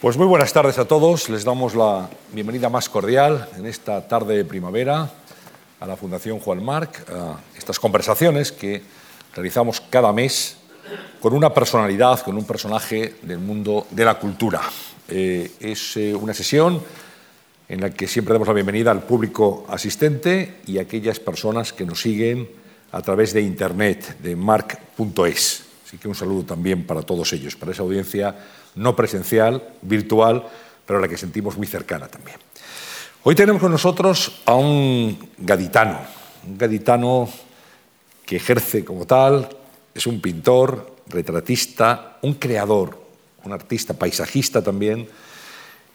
Pues muy buenas tardes a todos. Les damos la bienvenida más cordial en esta tarde de primavera a la Fundación Juan Marc, a estas conversaciones que realizamos cada mes con una personalidad, con un personaje del mundo de la cultura. Eh, es eh, una sesión en la que siempre damos la bienvenida al público asistente y a aquellas personas que nos siguen a través de internet, de marc.es. Así que un saludo también para todos ellos, para esa audiencia no presencial, virtual, pero a la que sentimos muy cercana también. Hoy tenemos con nosotros a un gaditano, un gaditano que ejerce como tal, es un pintor, retratista, un creador, un artista paisajista también,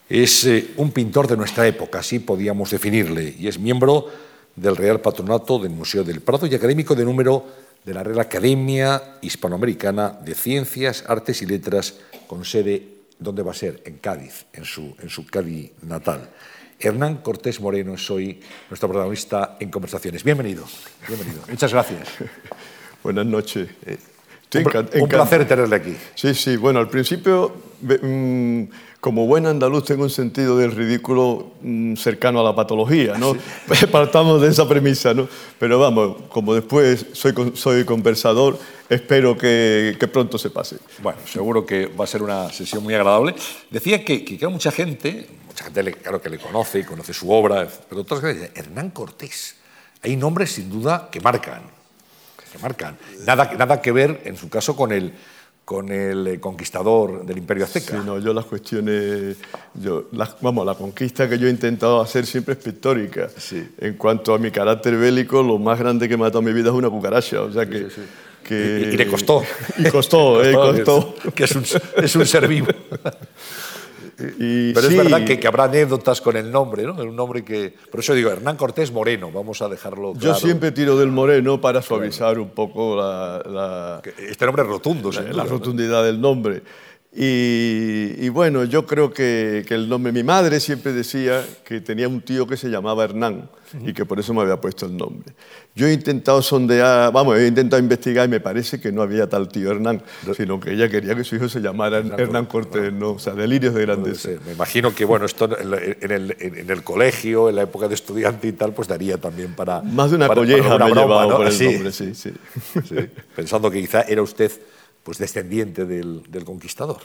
es eh, un pintor de nuestra época, así podíamos definirle, y es miembro del Real Patronato del Museo del Prado y académico de número de la Real Academia Hispanoamericana de Ciencias, Artes y Letras, con sede, ¿dónde va a ser? En Cádiz, en su, en su Cádiz natal. Hernán Cortés Moreno es hoy nuestro protagonista en Conversaciones. Bienvenido, bienvenido. Muchas gracias. Buenas noches. Eh, un, un placer tenerle aquí. Sí, sí. Bueno, al principio mm, como buen andaluz tengo un sentido del ridículo mm, cercano a la patología, ¿no? Partamos de esa premisa, ¿no? Pero vamos, como después soy, soy conversador, espero que, pronto se pase. Bueno, seguro que va a ser una sesión muy agradable. Decía que, que hay mucha gente, mucha gente claro que le conoce, conoce su obra, pero otras veces, Hernán Cortés. Hay nombres sin duda que marcan, que marcan. Nada, nada que ver, en su caso, con el con el eh, conquistador del Imperio Azteca. Sí, no, yo las cuestiones, yo, vamos, la conquista que yo he intentado hacer siempre es pictórica. Sí. En cuanto a mi carácter bélico, lo más grande que he matado en mi vida es una cucaracha, o sea que... que... Y, le costó. Y costó, eh, costó. Que es un, es un ser vivo. Pero es verdad que, habrá anécdotas con el nombre, ¿no? Un nombre que. Por eso digo, Hernán Cortés Moreno, vamos a dejarlo claro. Yo siempre tiro del Moreno para suavizar un poco la. este nombre es rotundo, La, la rotundidad del nombre. Y, bueno, yo creo que, el nombre, mi madre siempre decía que tenía un tío que se llamaba Hernán y que por eso me había puesto el nombre. Yo he intentado sondear, vamos, he intentado investigar y me parece que no había tal tío Hernán, sino que ella quería que su hijo se llamara Hernán, Cortés, ¿no? o sea, delirios de grandeza. Me imagino que, bueno, esto en el, en el, colegio, en la época de estudiante y tal, pues daría también para... Más de una colleja me he llevado por el nombre, sí, sí. Pensando que quizá era usted pues descendiente del, conquistador.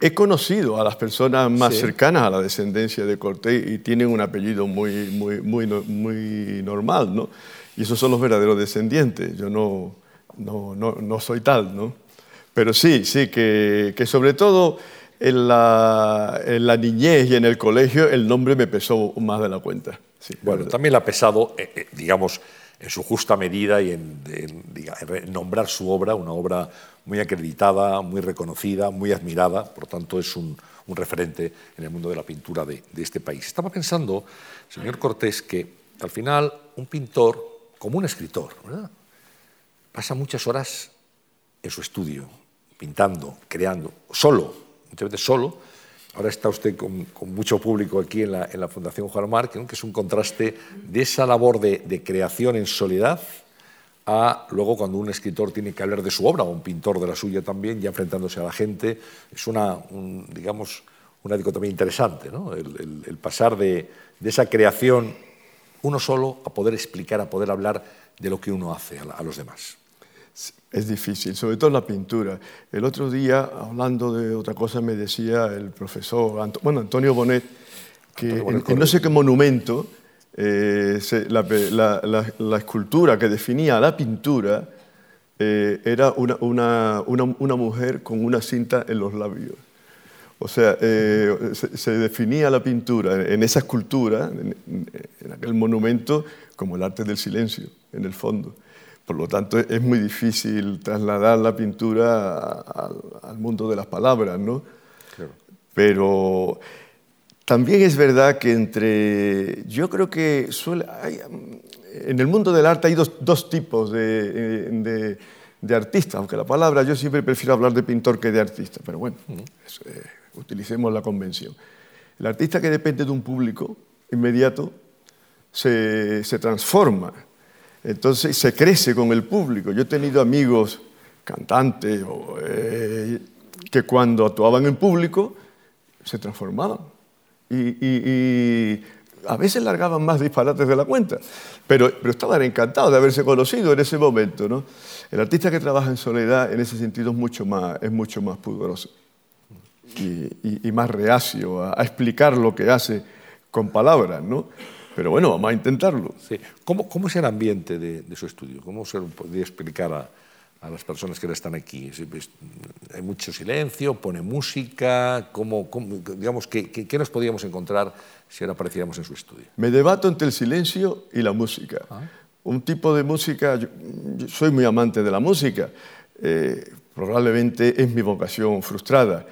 He conocido a las personas más cercanas a la descendencia de Cortés y tienen un apellido muy, muy, muy, muy normal, ¿no? Y esos son los verdaderos descendientes. Yo no, no, no, soy tal, ¿no? Pero sí, sí, que, que sobre todo en la, en la, niñez y en el colegio el nombre me pesó más de la cuenta. bueno, también le ha pesado, eh, eh, digamos, en su justa medida y en, nombrar su obra, una obra muy acreditada, muy reconocida, muy admirada, por tanto es un, referente en el mundo de la pintura de, este país. Estaba pensando, señor Cortés, que al final un pintor, como un escritor, pasa muchas horas en su estudio, pintando, creando, solo, muchas veces solo, Ahora está usted con, mucho público aquí en la, Fundación Juan Marc, que es un contraste de esa labor de, creación en soledad a luego cuando un escritor tiene que hablar de su obra, o un pintor de la suya también, ya enfrentándose a la gente. Es una, digamos, una dicotomía interesante, ¿no? el, pasar de, de, esa creación uno solo a poder explicar, a poder hablar de lo que uno hace a los demás es difícil, sobre todo la pintura. El otro día, hablando de otra cosa, me decía el profesor, bueno, Antonio Bonet, que en, no sé qué monumento, eh, la, escultura que definía la pintura eh, era una, una, mujer con una cinta en los labios. O sea, eh, se, definía la pintura en esa escultura, en aquel monumento, como el arte del silencio, en el fondo. Por lo tanto, es muy difícil trasladar la pintura al mundo de las palabras, ¿no? Pero también es verdad que entre... Yo creo que suele, en el mundo del arte hay dos, tipos de, artistas, aunque la palabra yo siempre prefiero hablar de pintor que de artista, pero bueno, eh, utilicemos la convención. El artista que depende de un público inmediato se, se transforma entonces se crece con el público. Yo he tenido amigos cantantes eh, que cuando actuaban en público se transformaban. Y, a veces largaban más disparates de la cuenta, pero, pero estaban encantados de haberse conocido en ese momento. ¿no? El artista que trabaja en soledad en ese sentido es mucho más, es mucho más pudoroso y, más reacio a, explicar lo que hace con palabras. ¿no? Pero bueno, vamos a intentarlo. Sí. ¿Cómo, ¿Cómo, es el ambiente de, de su estudio? ¿Cómo se podría explicar a, a las personas que están aquí? ¿Hay mucho silencio? ¿Pone música? ¿Cómo, digamos, ¿qué, qué, nos podríamos encontrar si ahora apareciéramos en su estudio? Me debato entre el silencio y la música. Ah. Un tipo de música, yo, soy muy amante de la música, eh, probablemente es mi vocación frustrada.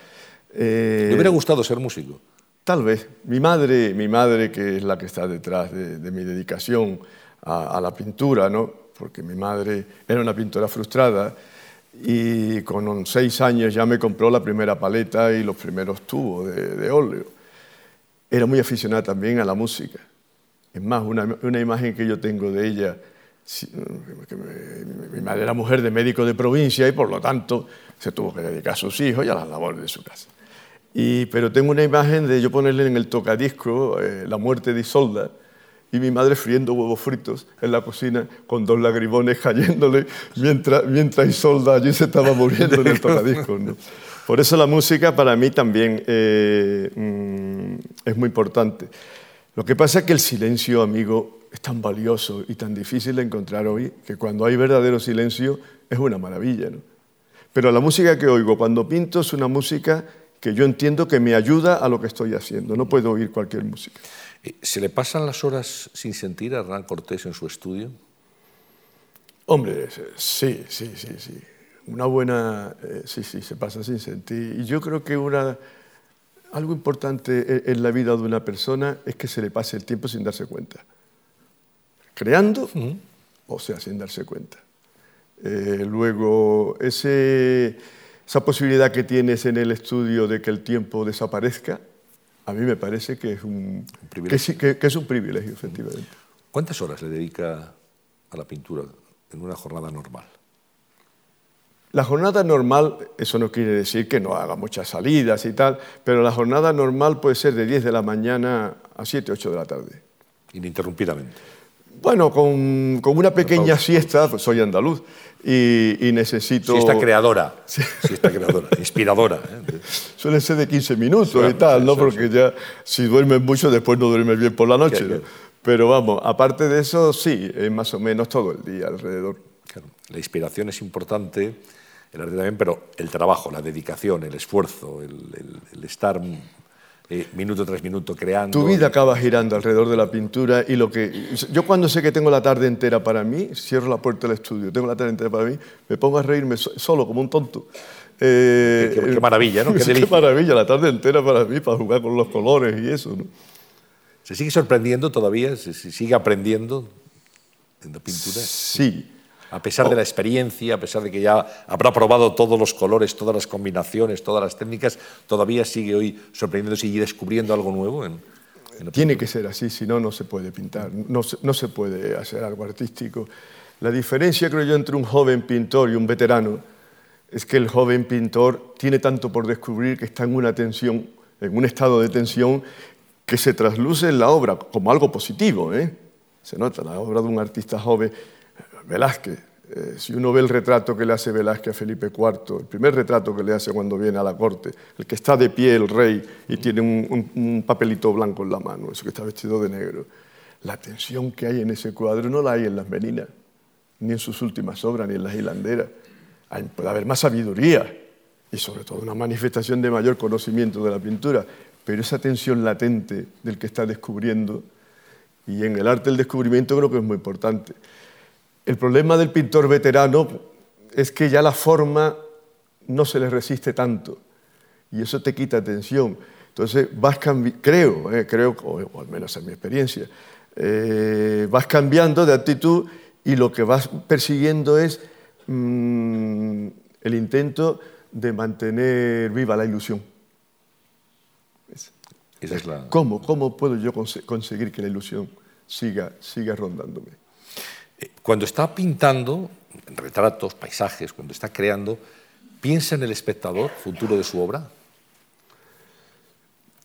Eh, ¿Le hubiera gustado ser músico? Tal vez. Mi madre, mi madre que es la que está detrás de, mi dedicación a, a la pintura, ¿no? Porque mi madre era una pintora frustrada y con seis años ya me compró la primera paleta y los primeros tubos de, óleo. Era muy aficionada también a la música. Es más, una, una imagen que yo tengo de ella, mi madre era mujer de médico de provincia y por lo tanto se tuvo que dedicar a sus hijos y a las labores de su casa. Y, pero tengo una imagen de yo ponerle en el tocadisco eh, La muerte de Isolda, y mi madre friendo huevos fritos en la cocina con dos lagrimones cayéndole mientras, mientras Isolda allí se estaba muriendo en el tocadiscos. Por eso la música para mí también eh, mm, es muy importante. Lo que pasa es que el silencio, amigo, es tan valioso y tan difícil de encontrar hoy que cuando hay verdadero silencio es una maravilla. ¿no? Pero la música que oigo cuando pinto es una música que yo entiendo que me ayuda a lo que estoy haciendo. No puedo oír cualquier música. Eh, ¿Se le pasan las horas sin sentir a Hernán Cortés en su estudio? Hombre, sí, sí, sí, sí. Una buena, eh, sí, sí, se pasa sin sentir. Y yo creo que una, algo importante e, en la vida de una persona es que se le pase el tiempo sin darse cuenta. Creando, o sea, sin darse cuenta. Eh, luego, ese, esa posibilidad que tienes en el estudio de que el tiempo desaparezca, a mí me parece que es un, privilegio. Que, es un privilegio, efectivamente. ¿Cuántas horas le dedica a la pintura en una jornada normal? La jornada normal, eso no quiere decir que no haga muchas salidas y tal, pero la jornada normal puede ser de 10 de la mañana a 7, 8 de la tarde. Ininterrumpidamente. Bueno, con, con una pequeña siesta, pues soy andaluz, y, y necesito... Siesta creadora, sí. siesta creadora, inspiradora. ¿eh? Suele ser de 15 minutos y tal, ¿no? Porque ya si duermes mucho, después no duermes bien por la noche. ¿no? Pero vamos, aparte de eso, sí, es más o menos todo el día alrededor. Claro. La inspiración es importante, el arte también, pero el trabajo, la dedicación, el esfuerzo, el, el, el estar eh, minuto tras minuto creando. Tu vida acaba girando alrededor de la pintura y lo que... Yo cuando sé que tengo la tarde entera para mí, cierro la puerta del estudio, tengo la tarde entera para mí, me pongo a reírme solo como un tonto. Eh, qué, maravilla, ¿no? Qué, qué, maravilla, la tarde entera para mí, para jugar con los colores y eso. ¿no? ¿Se sigue sorprendiendo todavía? ¿Se sigue aprendiendo en la pintura? Sí, a pesar de la experiencia, a pesar de que ya habrá probado todos los colores, todas las combinaciones, todas las técnicas, todavía sigue hoy sorprendiéndose y descubriendo algo nuevo. En, Tiene que ser así, si no, no se puede pintar, no se, no se puede hacer algo artístico. La diferencia, creo yo, entre un joven pintor y un veterano es que el joven pintor tiene tanto por descubrir que está en una tensión, en un estado de tensión que se trasluce en la obra como algo positivo. ¿eh? Se nota la obra de un artista joven Velázquez. Eh, si uno ve el retrato que le hace Velázquez a Felipe IV, el primer retrato que le hace cuando viene a la corte, el que está de pie el rey y tiene un, papelito blanco en la mano, eso que está vestido de negro, la tensión que hay en ese cuadro no la hay en las meninas, ni en sus últimas obras, ni en las hilanderas. puede haber más sabiduría y sobre todo una manifestación de mayor conocimiento de la pintura, pero esa tensión latente del que está descubriendo, y en el arte del descubrimiento creo que es muy importante. El problema del pintor veterano es que ya la forma no se le resiste tanto y eso te quita atención. Entonces vas creo, eh, creo, o, al menos en mi experiencia, eh, vas cambiando de actitud y lo que vas persiguiendo es mm, el intento de mantener viva la ilusión. ¿Cómo, ¿Cómo puedo yo conseguir que la ilusión siga, siga rondándome? Cuando está pintando retratos, paisajes, cuando está creando, ¿piensa en el espectador futuro de su obra?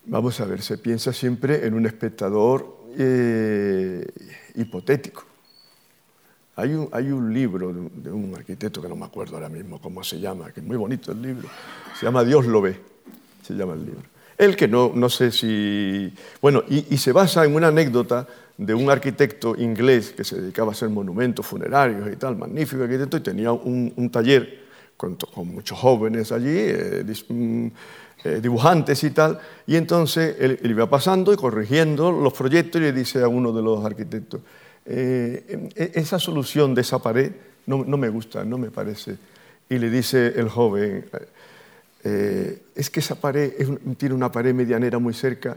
Vamos a ver, se piensa siempre en un espectador eh, hipotético. Hay un, hay un libro de un, arquitecto que no me acuerdo ahora mismo cómo se llama, que es muy bonito el libro. Se llama Dios lo ve, se llama el libro. El que no, no sé si... Bueno, y, se basa en una anécdota de un arquitecto inglés que se dedicaba a hacer monumentos funerarios y tal, magnífico arquitecto, y tenía un, taller con, muchos jóvenes allí, eh, mm, eh, dibujantes y tal, y entonces él, iba pasando y corrigiendo los proyectos y le dice a uno de los arquitectos, eh, e, esa solución de esa pared no, me gusta, no me parece. Y le dice el joven, eh, es que esa pared tiene una pared medianera muy cerca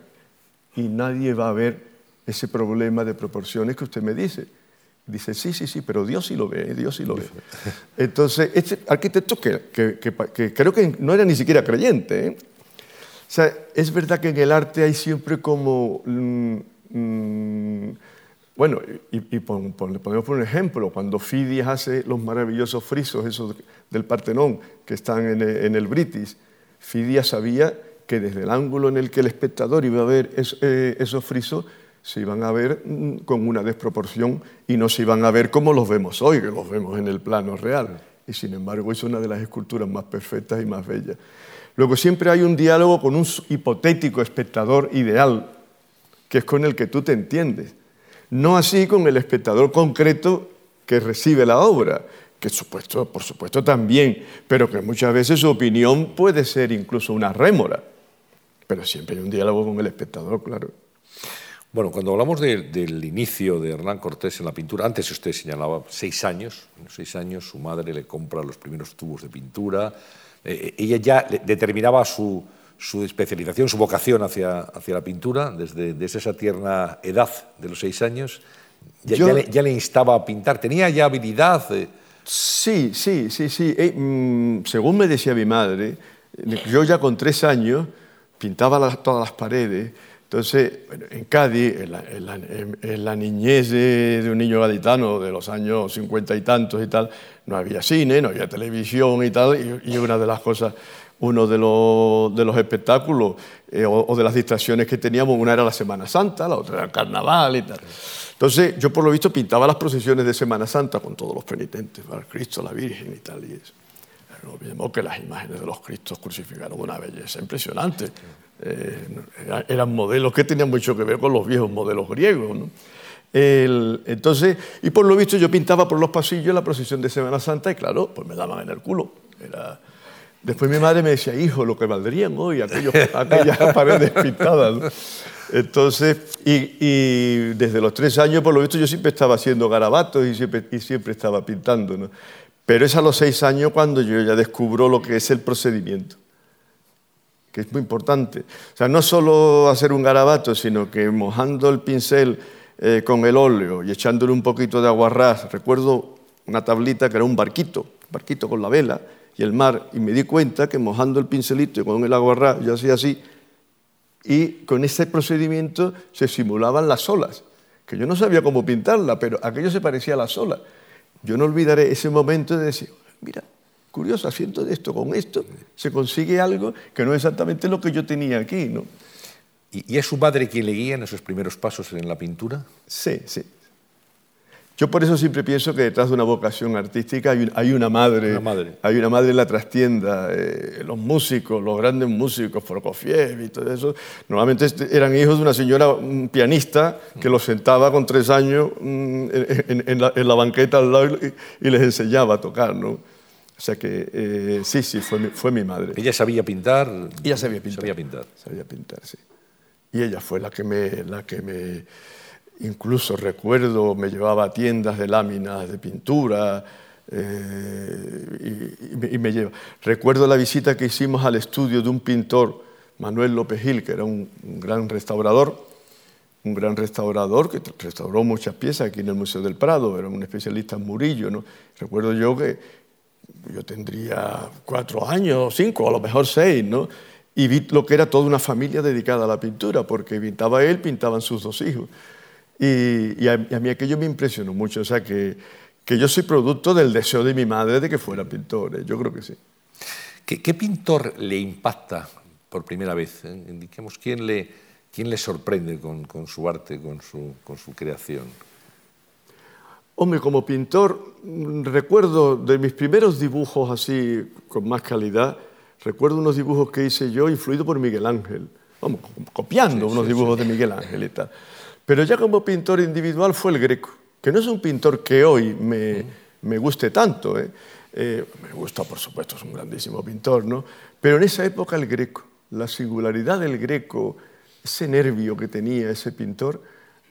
y nadie va a ver ese problema de proporciones que usted me dice. Dice, sí, sí, sí, pero Dios sí lo ve, Dios sí lo ve. Entonces, este arquitecto que, que creo que no era ni siquiera creyente, o sea, es verdad que en el arte hay siempre como... Mm, mm, bueno, y, y podemos poner un ejemplo, cuando Fidias hace los maravillosos frisos esos del Partenón que están en, el British, Fidias sabía que desde el ángulo en el que el espectador iba a ver eh, esos frisos, se iban a ver mm, con una desproporción y no se iban a ver como los vemos hoy, que los vemos en el plano real. Y sin embargo es una de las esculturas más perfectas y más bellas. Luego siempre hay un diálogo con un hipotético espectador ideal, que es con el que tú te entiendes. No así con el espectador concreto que recibe la obra, que supuesto, por supuesto también, pero que muchas veces su opinión puede ser incluso una rémora. Pero siempre hay un diálogo con el espectador, claro. Bueno, cuando hablamos del inicio de Hernán Cortés en la pintura, antes usted señalaba seis años, seis años su madre le compra los primeros tubos de pintura, eh, ella ya determinaba su, especialización, su vocación hacia, hacia la pintura desde, esa tierna edad de los seis años. Ya, le, instaba a pintar. ¿Tenía ya habilidad? Sí, sí, sí, sí. Eh, mm, según me decía mi madre, yo ya con tres años pintaba todas las paredes entonces, en Cádiz, en la, niñez de, un niño gaditano de los años cincuenta y tantos y tal, no había cine, no había televisión y tal, y, una de las cosas, uno de los, espectáculos eh, o, de las distracciones que teníamos, una era la Semana Santa, la otra era el Carnaval y tal. Entonces, yo por lo visto pintaba las procesiones de Semana Santa con todos los penitentes, el Cristo, la Virgen y tal, y eso. No olvidemos que las imágenes de los Cristos crucificaron una belleza impresionante. Eh, eran modelos que tenían mucho que ver con los viejos modelos griegos. entonces, y por lo visto yo pintaba por los pasillos la procesión de Semana Santa y claro, pues me daban en el culo. Era... Después mi madre me decía, hijo, lo que valdrían hoy aquellos, aquellas paredes pintadas. Entonces, y, desde los tres años, por lo visto, yo siempre estaba haciendo garabatos y siempre, y siempre estaba pintando. ¿no? Pero es a los seis años cuando yo ya descubro lo que es el procedimiento, que es muy importante. O sea, no solo hacer un garabato, sino que mojando el pincel eh, con el óleo y echándole un poquito de aguarrás, recuerdo una tablita que era un barquito, barquito con la vela y el mar, y me di cuenta que mojando el pincelito y con el aguarrás, yo hacía así, y con ese procedimiento se simulaban las olas, que yo no sabía cómo pintarla, pero aquello se parecía a las olas. Yo no olvidaré ese momento de decir, mira, curioso, haciendo esto con esto, se consigue algo que no es exactamente lo que yo tenía aquí. ¿no? ¿Y, es su madre quien le guía en esos primeros pasos en la pintura? Sí, sí. Yo por eso siempre pienso que detrás de una vocación artística hay, una, madre, hay una madre en la trastienda. Eh, los músicos, los grandes músicos, Prokofiev y todo eso, normalmente eran hijos de una señora pianista que los sentaba con tres años mm, en, la, banqueta al lado y, les enseñaba a tocar, ¿no? O sea que eh, sí, sí, fue mi, fue mi madre. ¿Ella sabía pintar? Ella sabía pintar. Sabía pintar. Sabía pintar, sí. Y ella fue la que me, la que me Incluso recuerdo, me llevaba a tiendas de láminas de pintura eh, y, me, lleva. Recuerdo la visita que hicimos al estudio de un pintor, Manuel López Gil, que era un, gran restaurador, un gran restaurador que restauró muchas piezas aquí en el Museo del Prado, era un especialista en Murillo. Recuerdo yo que yo tendría cuatro años, cinco, a lo mejor seis, ¿no? y vi lo que era toda una familia dedicada a la pintura, porque pintaba él, pintaban sus dos hijos. Y, a, mí aquello me impresionó mucho, o sea, que, que, yo soy producto del deseo de mi madre de que fuera pintor, ¿eh? yo creo que sí. ¿Qué, pintor le impacta por primera vez? Indiquemos quién le, quién le sorprende con, con su arte, con su, con su creación. Hombre, como pintor, recuerdo de mis primeros dibujos así, con más calidad, recuerdo unos dibujos que hice yo influido por Miguel Ángel, vamos, copiando unos dibujos de Miguel Ángel y tal. Pero ya como pintor individual fue el Greco, que no es un pintor que hoy me, me guste tanto. ¿eh? Eh, me gusta, por supuesto, es un grandísimo pintor, ¿no? Pero en esa época el Greco, la singularidad del Greco, ese nervio que tenía ese pintor,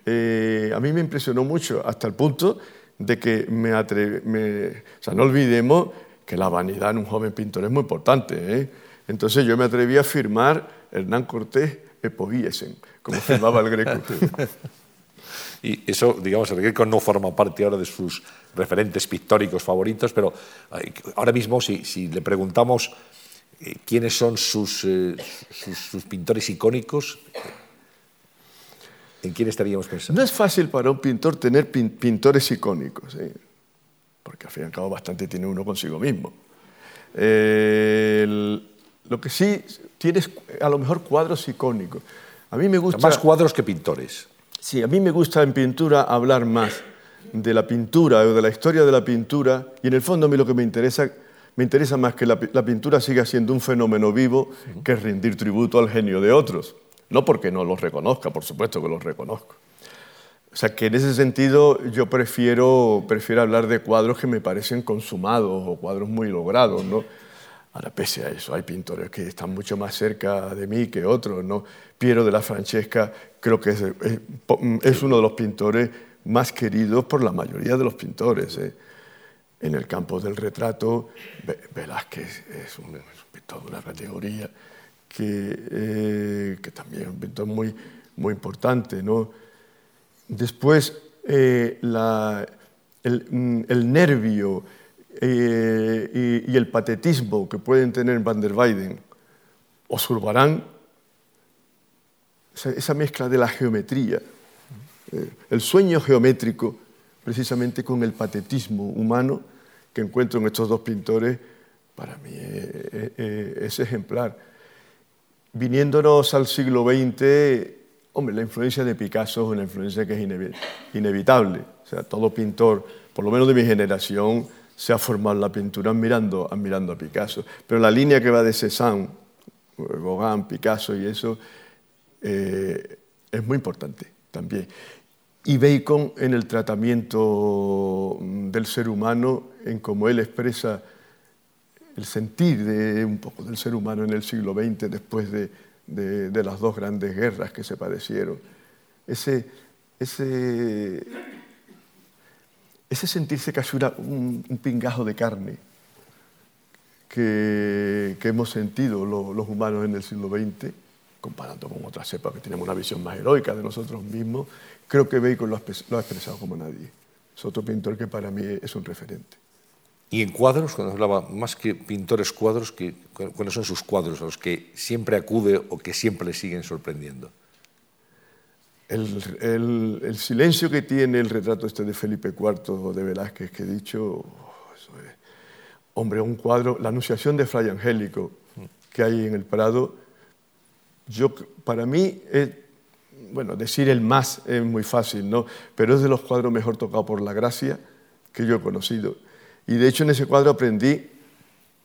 eh, a mí me impresionó mucho, hasta el punto de que me atreví, o sea, no olvidemos que la vanidad en un joven pintor es muy importante. ¿eh? Entonces yo me atreví a firmar Hernán Cortés Epoviesen, como firmaba el Greco. y eso, digamos, el Greco no forma parte ahora de sus referentes pictóricos favoritos, pero ahora mismo si, si le preguntamos eh, quiénes son sus, eh, sus, sus pintores icónicos, ¿En quién estaríamos pensando? No es fácil para un pintor tener pintores icónicos, ¿eh? porque al fin y al cabo bastante tiene uno consigo mismo. Lo que sí, tienes a lo mejor cuadros icónicos. A mí me gusta... Más cuadros que pintores. Sí, a mí me gusta en pintura hablar más de la pintura o de la historia de la pintura y en el fondo a mí lo que me interesa, me interesa más que la, la pintura siga siendo un fenómeno vivo que rendir tributo al genio de otros. No porque no los reconozca, por supuesto que los reconozco. O sea que en ese sentido yo prefiero, prefiero hablar de cuadros que me parecen consumados o cuadros muy logrados, ¿no? Ahora, pese a eso, hay pintores que están mucho más cerca de mí que otros, ¿no? Piero de la Francesca creo que es, uno de los pintores más queridos por la mayoría de los pintores. ¿eh? En el campo del retrato, Velázquez es un, pintor de una categoría que, eh, que también es un pintor muy, muy importante. ¿no? Después, eh, mm, el, nervio eh, y, y, el patetismo que pueden tener Van der Weyden o Zurbarán, esa, esa mezcla de la geometría, el sueño geométrico, precisamente con el patetismo humano que encuentro en estos dos pintores, para mí es ejemplar viniéndonos al siglo XX, hombre, la influencia de Picasso es una influencia que es inevitable. O sea, todo pintor, por lo menos de mi generación, se ha formado la pintura admirando, admirando a Picasso. Pero la línea que va de Cézanne, Gauguin, Picasso y eso, eh, es muy importante también. Y Bacon en el tratamiento del ser humano, en cómo él expresa el sentir de un poco del ser humano en el siglo XX después de, de, las dos grandes guerras que se padecieron. Ese, ese sentirse casi un, un, pingajo de carne que, hemos sentido lo, los humanos en el siglo XX, comparando con otras épocas que tenemos una visión más heroica de nosotros mismos, creo que Bacon lo ha, lo ha expresado como nadie. Es otro pintor que para mí es un referente. Y en cuadros, cuando hablaba más que pintores cuadros, ¿cuáles son sus cuadros a los que siempre acude o que siempre le siguen sorprendiendo? El, el, silencio que tiene el retrato este de Felipe IV de Velázquez que he dicho, oh, hombre, un cuadro, la Anunciación de Fray Angélico que hay en el Prado, yo, para mí, es, bueno, decir el más es muy fácil, ¿no? pero es de los cuadros mejor tocados por la gracia que yo he conocido y de hecho en ese cuadro aprendí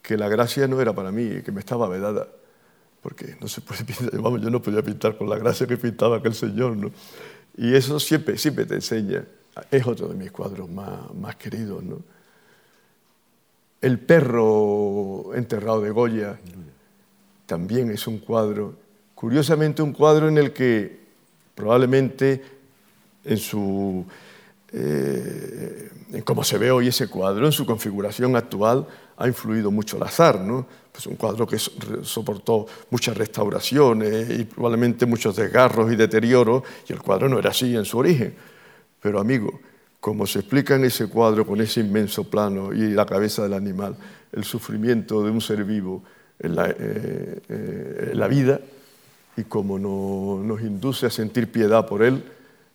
que la gracia no era para mí, que me estaba vedada, porque no se puede pintar, vamos, yo no podía pintar con la gracia que pintaba aquel señor, ¿no? Y eso siempre, siempre te enseña, es otro de mis cuadros más, más queridos, ¿no? El perro enterrado de Goya también es un cuadro, curiosamente un cuadro en el que probablemente en su eh, en se ve hoy ese cuadro, en su configuración actual, ha influido mucho el azar. ¿no? Pues un cuadro que soportó muchas restauraciones y probablemente muchos desgarros y deterioros, y el cuadro no era así en su origen. Pero amigo, como se explica en ese cuadro con ese inmenso plano y la cabeza del animal, el sufrimiento de un ser vivo en la, eh, eh, vida y como no, nos induce a sentir piedad por él,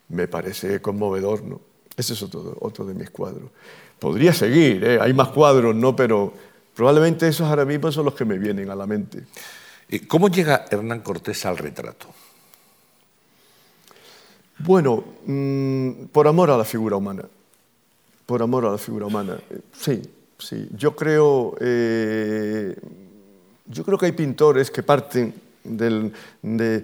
me parece conmovedor. ¿no? Ese es otro, otro de mis cuadros. Podría seguir, ¿eh? hay más cuadros, ¿no? pero probablemente esos ahora mismo son los que me vienen a la mente. ¿Cómo llega Hernán Cortés al retrato? Bueno, mm, por amor a la figura humana. Por amor a la figura humana. Sí, sí. Yo creo, eh, yo creo que hay pintores que parten del, de...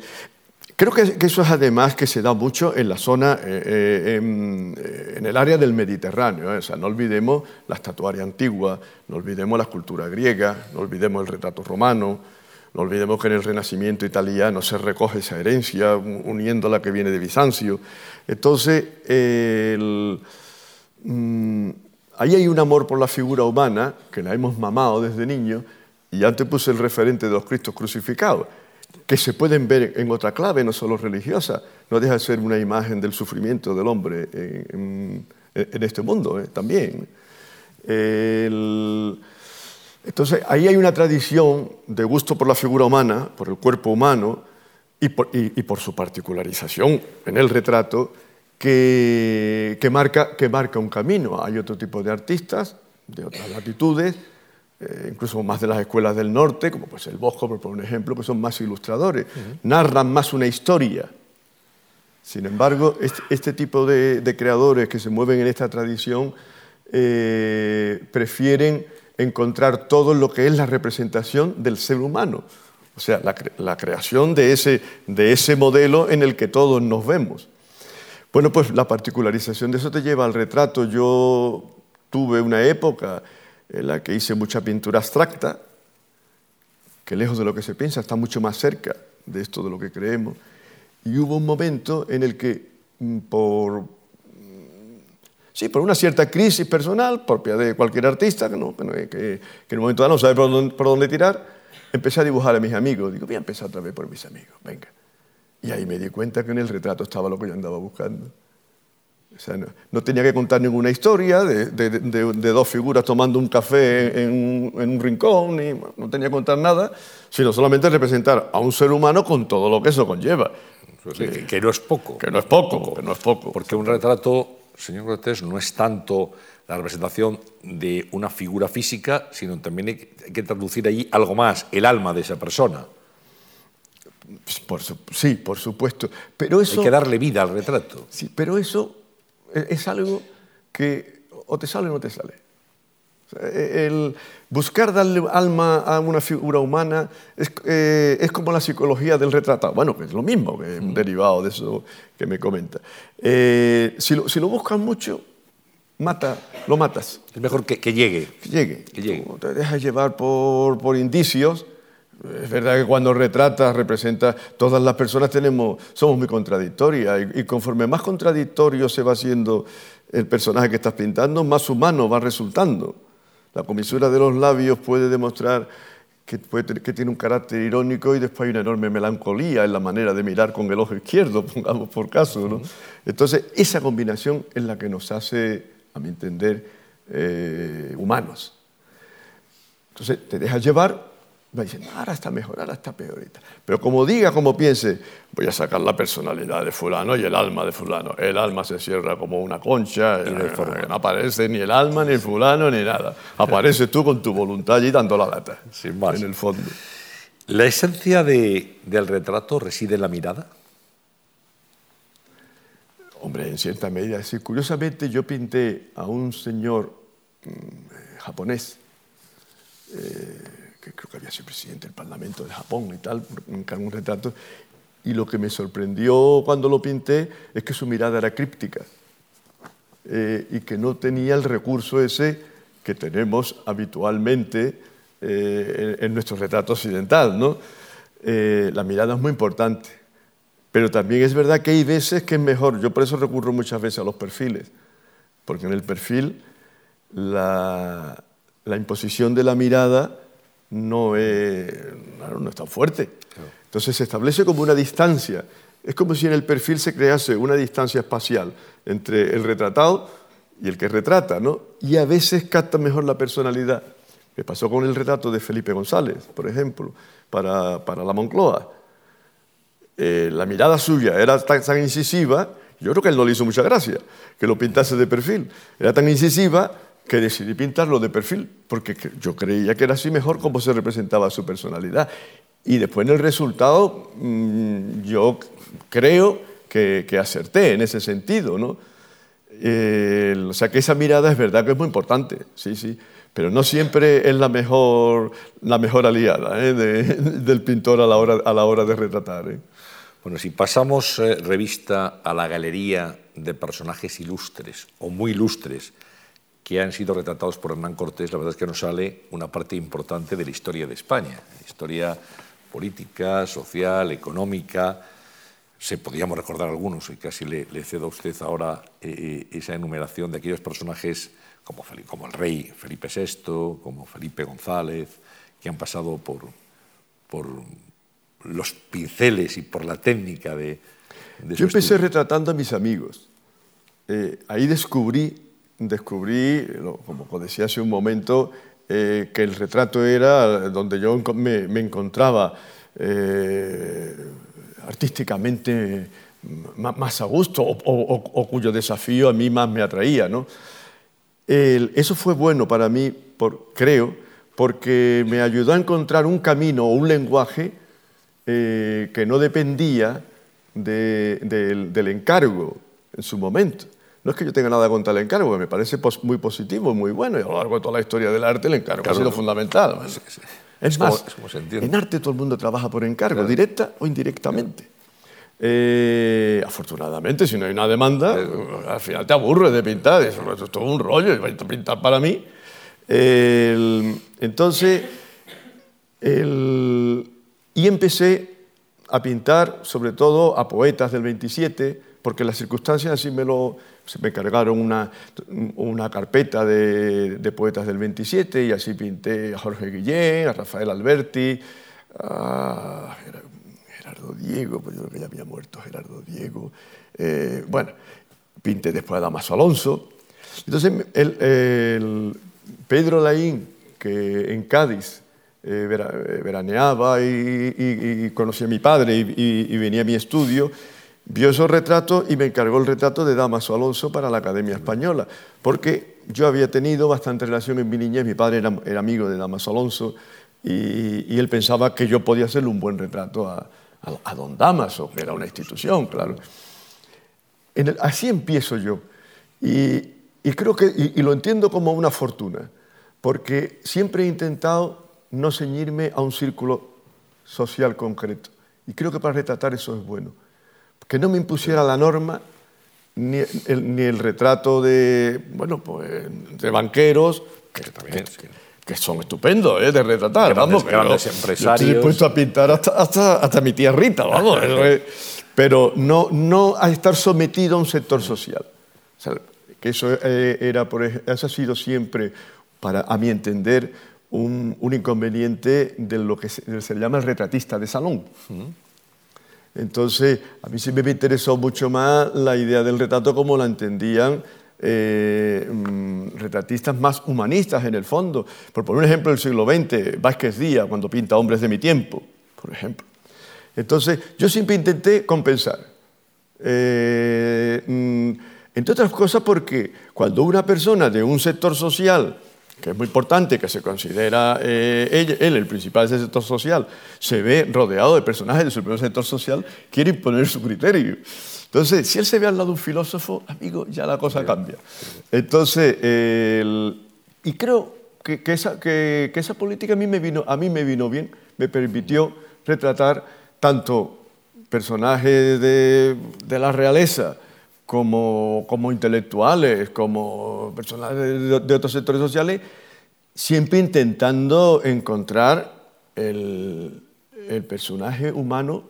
Creo que, eso es además que se da mucho en la zona, eh, eh, en, el área del Mediterráneo. O sea, no olvidemos la estatuaria antigua, no olvidemos la escultura griega, no olvidemos el retrato romano, no olvidemos que en el Renacimiento italiano se recoge esa herencia, uniendo la que viene de Bizancio. Entonces, mm, ahí hay un amor por la figura humana, que la hemos mamado desde niño, y antes puse el referente de los Cristos crucificados, que se pueden ver en otra clave, no solo religiosa, no deja de ser una imagen del sufrimiento del hombre en, este mundo eh, también. Entonces, ahí hay una tradición de gusto por la figura humana, por el cuerpo humano y por, su particularización en el retrato que, marca, un camino. Hay otro tipo de artistas de otras latitudes, eh, incluso más de las escuelas del norte, como pues el Bosco, por un ejemplo, que son más ilustradores, narran más una historia. Sin embargo, este, este tipo de, creadores que se mueven en esta tradición eh, prefieren encontrar todo lo que es la representación del ser humano, o sea, la, creación de ese, de ese modelo en el que todos nos vemos. Bueno, pues la particularización de eso te lleva al retrato. Yo tuve una época en la que hice mucha pintura abstracta, que lejos de lo que se piensa está mucho más cerca de esto de lo que creemos. Y hubo un momento en el que, mm, por Sí, por una cierta crisis personal, propia de cualquier artista, que, no, que, en un momento dado no sabe por dónde, tirar, empecé a dibujar a mis amigos. Digo, voy a empezar otra vez por mis amigos, venga. Y ahí me di cuenta que en el retrato estaba lo que yo andaba buscando. O sea, no, tenía que contar ninguna historia de, dos figuras tomando un café en, un rincón, ni, no tenía que contar nada, sino solamente representar a un ser humano con todo lo que eso conlleva. Que, que no es poco. Que no es poco, que no es poco. Porque un retrato señor Cortés, no es tanto la representación de una figura física, sino también hay que traducir allí algo más, el alma de esa persona. Pues sí, por supuesto. Pero eso, hay que darle vida al retrato. Sí, pero eso es algo que o te sale o no te sale. El buscar darle alma a una figura humana eh, es, como la psicología del retratado. Bueno, que es lo mismo, que es un derivado de eso que me comenta. Eh, si, lo, si, lo, buscas mucho, mata, lo matas. Es mejor que, llegue. Que llegue. Que llegue. te dejas llevar por, por indicios. Es verdad que cuando retratas, representas, todas las personas tenemos, somos muy contradictorias y, y conforme más contradictorio se va haciendo el personaje que estás pintando, más humano va resultando. La comisura de los labios puede demostrar que, tiene un carácter irónico y después hay una enorme melancolía en la manera de mirar con el ojo izquierdo, pongamos por caso. Entonces, esa combinación es la que nos hace, a mi entender, eh, humanos. Entonces, te dejas llevar va diciendo, ahora está mejor, ahora está peor. Pero como diga, como piense, voy a sacar la personalidad de fulano y el alma de fulano. El alma se cierra como una concha, y eh, no aparece ni el alma, ni el fulano, ni nada. Apareces tú con tu voluntad allí dando la lata, Sin más. en el fondo. ¿La esencia de, del retrato reside en la mirada? Hombre, en cierta medida. Sí, curiosamente yo pinté a un señor mm, japonés, eh, creo que había sido presidente del Parlamento de Japón y tal, en un retrato, y lo que me sorprendió cuando lo pinté es que su mirada era críptica eh, y que no tenía el recurso ese que tenemos habitualmente eh, en, nuestro retrato occidental. ¿no? Eh, la mirada es muy importante, pero también es verdad que hay veces que es mejor, yo por eso recurro muchas veces a los perfiles, porque en el perfil la, la imposición de la mirada no es, no es tan fuerte. Entonces se establece como una distancia. Es como si en el perfil se crease una distancia espacial entre el retratado y el que retrata, ¿no? Y a veces capta mejor la personalidad. Me pasó con el retrato de Felipe González, por ejemplo, para, la Moncloa. Eh, la mirada suya era tan, tan incisiva, yo creo que él no le hizo mucha gracia que lo pintase de perfil. Era tan incisiva que decidí pintarlo de perfil, porque yo creía que era así mejor como se representaba su personalidad. y después en el resultado mm, yo creo que, que, acerté en ese sentido, ¿no? o sea que esa mirada es verdad que es muy importante, sí, sí, pero no siempre es la mejor, la mejor aliada ¿eh? del pintor a la hora, a la hora de retratar. ¿eh? Bueno, si pasamos eh, revista a la galería de personajes ilustres o muy ilustres que han sido retratados por Hernán Cortés, la verdad es que nos sale una parte importante de la historia de España, historia política, social, económica. Se podríamos recordar algunos, y casi le, cedo a usted ahora eh, eh, esa enumeración de aquellos personajes como, como, el rey Felipe VI, como Felipe González, que han pasado por, por los pinceles y por la técnica de... de Yo empecé retratando a mis amigos. Eh, ahí descubrí descubrí, como decía hace un momento, eh, que el retrato era donde yo me, encontraba eh, artísticamente más, a gusto o, cuyo desafío a mí más me atraía. ¿no? eso fue bueno para mí, por, creo, porque me ayudó a encontrar un camino o un lenguaje eh, que no dependía del encargo en su momento. No es que yo tenga nada contra el encargo, me parece muy positivo, muy bueno, y a lo largo de toda la historia del arte el encargo ha sido fundamental. Es, más, en arte todo el mundo trabaja por encargo, directa o indirectamente. Eh, afortunadamente, si no hay una demanda, al final te aburres de pintar, eso, es todo un rollo, y vais a pintar para mí. entonces, y empecé a pintar sobre todo a poetas del 27, porque las circunstancias así me lo, me cargaron una, una carpeta de, de, poetas del 27 y así pinté a Jorge Guillén, a Rafael Alberti, a Gerardo Diego, pues yo creo que ya había muerto Gerardo Diego. Eh, bueno, pinté después a Damaso Alonso. Entonces, el, Pedro Laín, que en Cádiz eh, veraneaba y, conocía a mi padre y venía a mi estudio, vio esos retratos y me encargó el retrato de Damaso Alonso para la Academia Española, porque yo había tenido bastante relación en mi niñez, mi padre era, amigo de Damaso Alonso y, él pensaba que yo podía hacerle un buen retrato a, don Damaso, que era una institución, claro. así empiezo yo. Y, creo que, y lo entiendo como una fortuna, porque siempre he intentado no ceñirme a un círculo social concreto. Y creo que para retratar eso es bueno que no me impusiera la norma ni el, ni el retrato de, bueno, pues, de banqueros, que, también, que, son estupendos ¿eh? de retratar, vamos. Grandes empresarios. Estoy dispuesto a pintar hasta, hasta, hasta mi tía Rita, vamos. pero no, no a estar sometido a un sector social. O sea, que eso, eh, era, por, eso ha sido siempre, para, a mi entender, un, un inconveniente de lo que se, se, llama el retratista de salón. Entonces, a mí siempre me interesó mucho más la idea del retrato como la entendían eh, mm, retratistas más humanistas en el fondo. Por poner un ejemplo del siglo XX, Vázquez Díaz, cuando pinta Hombres de mi tiempo, por ejemplo. Entonces, yo siempre intenté compensar. Eh, mm, entre otras cosas porque cuando una persona de un sector social que es muy importante, que se considera eh, él, el principal del sector social, se ve rodeado de personajes de su propio sector social, quiere imponer su criterio. Entonces, si él se ve al lado de un filósofo, amigo, ya la cosa cambia. Entonces, y creo que, esa, que, esa, política a mí, me vino, a mí me vino bien, me permitió retratar tanto personajes de, de la realeza, como, como intelectuales, como personas de, otros sectores sociales, siempre intentando encontrar el, el, personaje humano,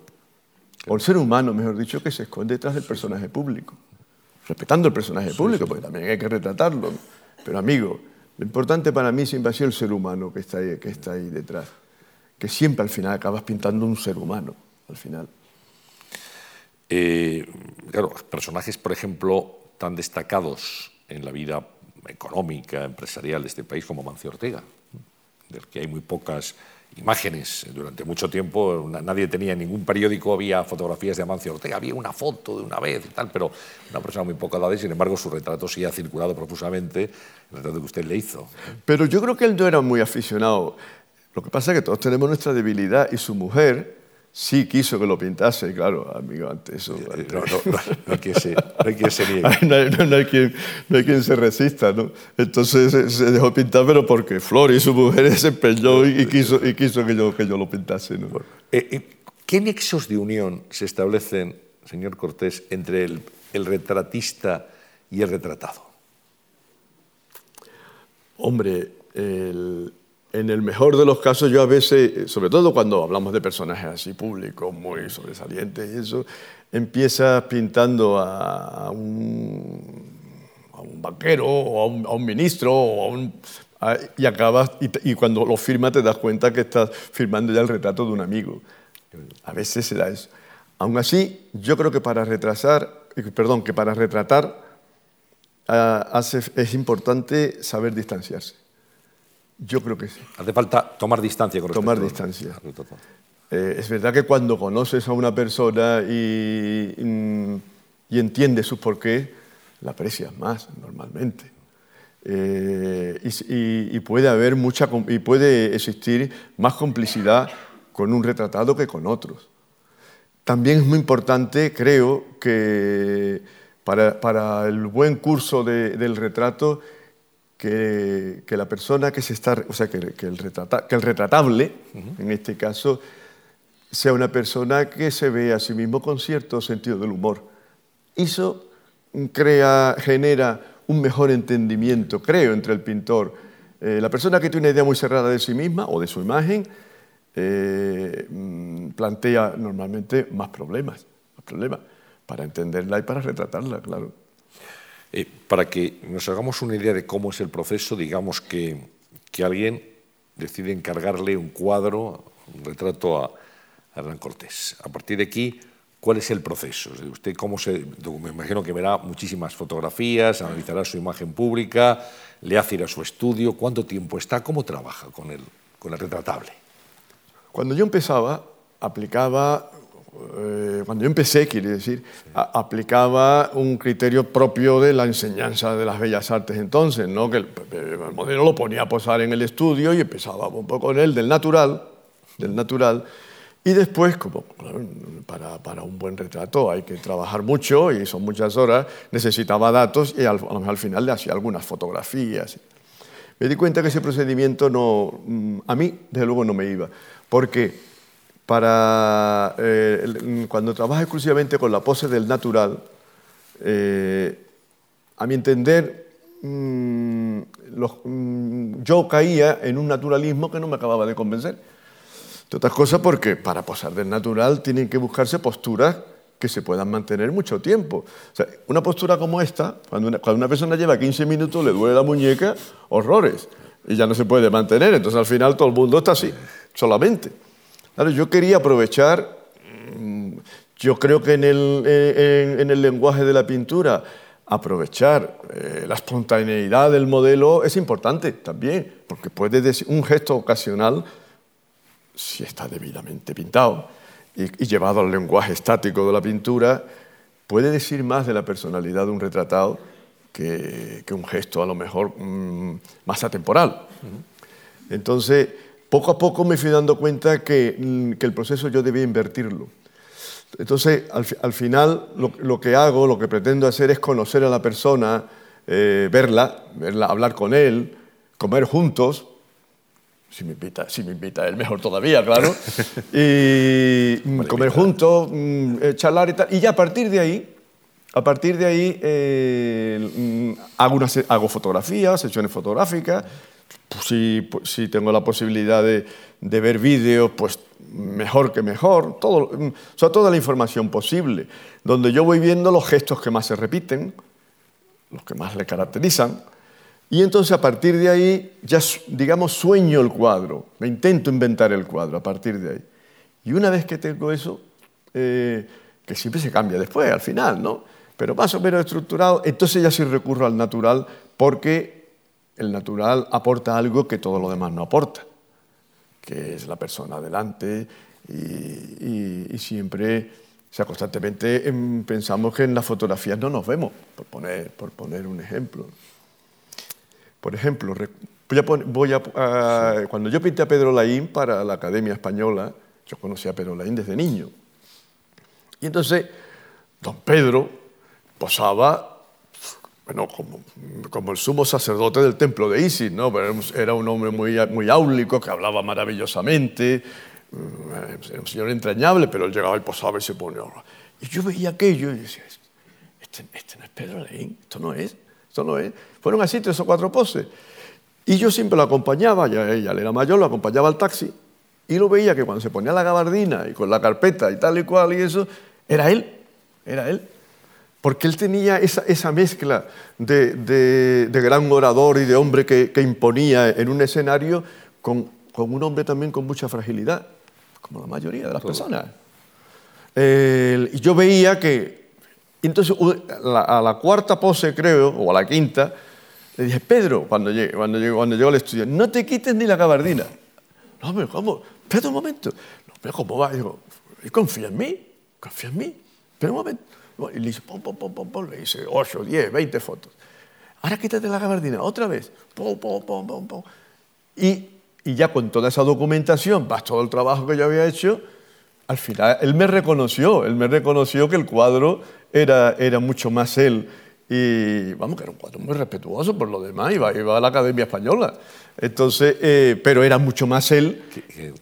o el ser humano, mejor dicho, que se esconde detrás del personaje público. Respetando el personaje público, porque también hay que retratarlo. Pero amigo, lo importante para mí siempre ha sido el ser humano que está ahí, que está ahí detrás. Que siempre al final acabas pintando un ser humano, al final. Eh, claro, personajes, por ejemplo, tan destacados en la vida económica, empresarial de este país como Mancio Ortega, del que hay muy pocas imágenes. Durante mucho tiempo nadie tenía en ningún periódico, había fotografías de Amancio Ortega, había una foto de una vez y tal, pero una persona muy poca edad y sin embargo su retrato sí ha circulado profusamente, el retrato que usted le hizo. Pero yo creo que él no era muy aficionado Lo que pasa es que todos tenemos nuestra debilidad y su mujer sí quiso que lo pintase, claro, amigo, ante eso. No, no, no, hay, que se, hay que se niegue. no, hay, quien, no hay quien se resista, ¿no? Entonces se, dejó pintar, pero porque Flor y su mujer se empeñó y, quiso, y quiso que yo, que yo lo pintase. ¿no? Eh, eh, ¿Qué nexos de unión se establecen, señor Cortés, entre el, el retratista y el retratado? Hombre, el, en el mejor de los casos, yo a veces, sobre todo cuando hablamos de personajes así públicos, muy sobresalientes y eso, empiezas pintando a, un, a un, banquero o a un, ministro o y acabas, y, cuando lo firmas te das cuenta que estás firmando ya el retrato de un amigo. A veces se da eso. Aún así, yo creo que para retrasar, perdón, que para retratar ah, es importante saber distanciarse. Yo creo que sí. Hace falta tomar distancia con Tomar distancia. Eh, es verdad que cuando conoces a una persona y, y, entiendes su porqué, la aprecias más normalmente. Eh, y, puede haber mucha y puede existir más complicidad con un retratado que con otros. También es muy importante, creo, que para, para el buen curso del retrato que, la persona que se está, o sea, que, el, retrata, que el, retratable, en este caso, sea una persona que se ve a sí mismo con cierto sentido del humor. Eso crea, genera un mejor entendimiento, creo, entre el pintor. Eh, la persona que tiene una idea muy cerrada de sí misma o de su imagen eh, mm, plantea normalmente más problemas, más problemas para entenderla y para retratarla, claro. Eh, para que nos hagamos una idea de cómo es el proceso, digamos que, que alguien decide encargarle un cuadro, un retrato a, Hernán Cortés. A partir de aquí, ¿cuál es el proceso? Usted cómo se, me imagino que verá muchísimas fotografías, analizará su imagen pública, le hace ir a su estudio, ¿cuánto tiempo está? ¿Cómo trabaja con el, con el retratable? Cuando yo empezaba, aplicaba eh, cuando yo empecé, quiere decir, aplicaba un criterio propio de la enseñanza de las bellas artes entonces, ¿no? que el, modelo lo ponía a posar en el estudio y empezaba un poco con él del natural, del natural, y después, como para, para, un buen retrato hay que trabajar mucho y son muchas horas, necesitaba datos y al, al final le hacía algunas fotografías. Me di cuenta que ese procedimiento no, mm, a mí, desde luego, no me iba, porque para eh, cuando trabaja exclusivamente con la pose del natural, eh, a mi entender, mm, mm, yo caía en un naturalismo que no me acababa de convencer. De otras cosas porque para posar del natural tienen que buscarse posturas que se puedan mantener mucho tiempo. una postura como esta, cuando una, cuando una persona lleva 15 minutos, le duele la muñeca, horrores, y ya no se puede mantener. Entonces al final todo el mundo está así, solamente. Claro, yo quería aprovechar, mm, yo creo que en el, eh, en, el lenguaje de la pintura, aprovechar eh, la espontaneidad del modelo es importante también, porque puede decir un gesto ocasional, si está debidamente pintado y, llevado al lenguaje estático de la pintura, puede decir más de la personalidad de un retratado que, un gesto a lo mejor mm, más atemporal. Entonces, poco a poco me fui dando cuenta que, mm, el proceso yo debía invertirlo. Entonces, al, final, lo, que hago, lo que pretendo hacer es conocer a la persona, eh, verla, verla, hablar con él, comer juntos, si me invita, si me invita él, mejor todavía, claro, y mm, comer juntos, mm, eh, charlar y tal. Y ya a partir de ahí, a partir de ahí eh, hago, hago fotografías, sesiones fotográficas, pues si, pues si, tengo la posibilidad de, ver vídeos, pues mejor que mejor, todo, o sea, toda la información posible, donde yo voy viendo los gestos que más se repiten, los que más le caracterizan, y entonces a partir de ahí ya, digamos, sueño el cuadro, me intento inventar el cuadro a partir de ahí. Y una vez que tengo eso, eh, que siempre se cambia después, al final, ¿no? Pero más o menos estructurado, entonces ya sí recurro al natural porque el natural aporta algo que todo lo demás no aporta, que es la persona adelante y, siempre, sea, constantemente pensamos que en las fotografías no nos vemos, por poner, un ejemplo. Por ejemplo, a, cuando yo pinté a Pedro Laín para la Academia Española, yo conocí a Pedro Laín desde niño. Y entonces, don Pedro posaba, bueno, como, el sumo sacerdote del templo de Isis, ¿no? Era un hombre muy, muy áulico, que hablaba maravillosamente, mm, era un señor entrañable, pero él llegaba y posaba y se ponía... Y yo veía aquello y decía, este, este no es Pedro Laín, esto no es, esto no es. Fueron así tres o cuatro poses. Y yo siempre lo acompañaba, ya ella era mayor, lo acompañaba al taxi y lo veía que cuando se ponía la gabardina y con la carpeta y tal y cual y eso, era él, era él. Porque él tenía esa, esa mezcla de, de, gran orador y de hombre que, que imponía en un escenario con, con, un hombre también con mucha fragilidad, como la mayoría de las personas. y yo veía que, entonces a la cuarta pose creo, o a la quinta, le dije, Pedro, cuando llegué, cuando llegué, cuando al estudio, no te quites ni la gabardina. No, pero ¿cómo? Espera un momento. No, pero ¿cómo va? digo, confía en mí, confía en mí. Espera un momento. Y le dice, pom, pom, pom, pom, pom. Le dice, 8, 10, 20 fotos. Ahora quítate la gabardina, otra vez. Pom, pom, pom, pom, pom. Y, y ya con toda esa documentación, más todo el trabajo que yo había hecho, al final él me reconoció, él me reconoció que el cuadro era, era mucho más él y vamos, que era un cuadro muy respetuoso por lo demás, iba, iba a la Academia Española. Entonces, eh, pero era mucho más él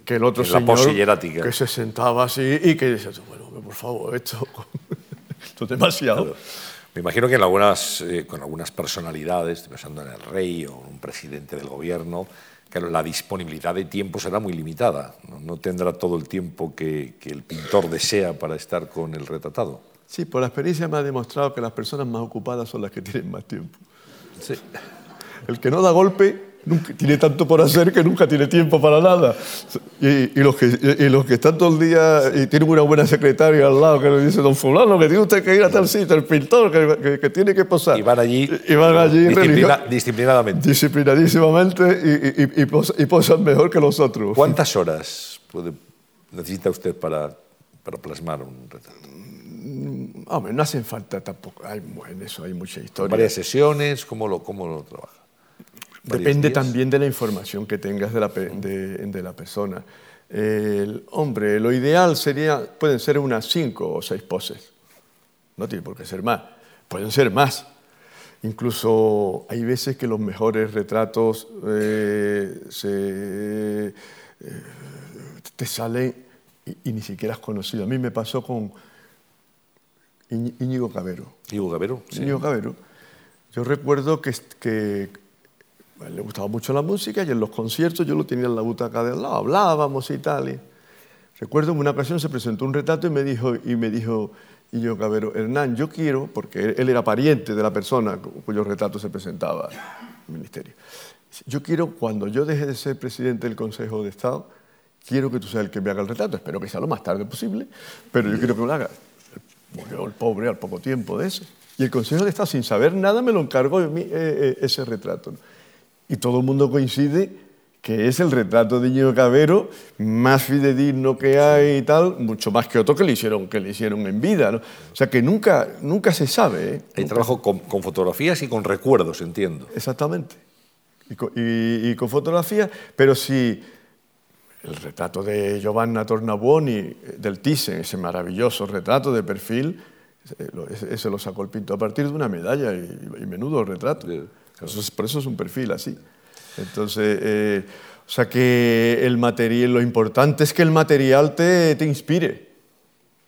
que, el otro señor que se sentaba así y que decía, bueno, por favor, esto, esto es demasiado. Me imagino que en algunas, eh, con algunas personalidades, pensando en el rey o un presidente del gobierno, claro, la disponibilidad de tiempo será muy limitada. No, tendrá todo el tiempo que, que el pintor desea para estar con el retratado. Sí, por la experiencia me ha demostrado que las personas más ocupadas son las que tienen más tiempo. Sí. El que no da golpe nunca, tiene tanto por hacer que nunca tiene tiempo para nada. Y, los que, y los que están todo el día y tienen una buena secretaria al lado que le dice, don fulano, que tiene usted que ir a tal sitio, el pintor, que, que, tiene que posar. Y van allí, y van allí disciplinadamente. Disciplinadísimamente y, y, posan mejor que los otros. ¿Cuántas horas puede, necesita usted para, para plasmar un retrato? Mm, hombre, no hacen falta tampoco, hay, en eso hay mucha historia. ¿Varias sesiones? ¿Cómo lo, cómo lo trabaja? Depende también de la información que tengas de la, de, la persona. El, hombre, lo ideal sería, pueden ser unas cinco o seis poses. No tiene por qué ser más. Pueden ser más. Incluso hay veces que los mejores retratos eh, se, eh, te salen y, y, ni siquiera has conocido. A mí me pasó con, Íñigo Cabero. Íñigo Cabero, sí. Íñigo Cabero. Yo recuerdo que, que le gustaba mucho la música y en los conciertos yo lo tenía en la butaca de al lado, hablábamos y tal. Y recuerdo en una ocasión se presentó un retrato y me dijo, y me dijo Íñigo Cabero, Hernán, yo quiero, porque él era pariente de la persona cuyo retrato se presentaba en el ministerio, yo quiero, cuando yo deje de ser presidente del Consejo de Estado, quiero que tú seas el que me haga el retrato, espero que sea lo más tarde posible, pero yo quiero que me lo haga. Murió el pobre al poco tiempo de eso. Y el Consejo de Estado, sin saber nada, me lo encargó eh, eh, ese retrato. Y todo el mundo coincide que es el retrato de Íñigo Cabero más fidedigno que hay y tal, mucho más que otro que le hicieron, que le hicieron en vida. ¿no? O sea que nunca, nunca se sabe. ¿eh? Hay trabajo con, fotografías y con recuerdos, entiendo. Exactamente. Y con, y, y con fotografías, pero si el retrato de Giovanna Tornabuoni eh, del Thyssen, ese maravilloso retrato de perfil, ese, lo sacó el pinto a partir de una medalla y, menudo retrato. Por eso es un perfil así. Entonces, eh, o sea que el material, lo importante es que el material te, te inspire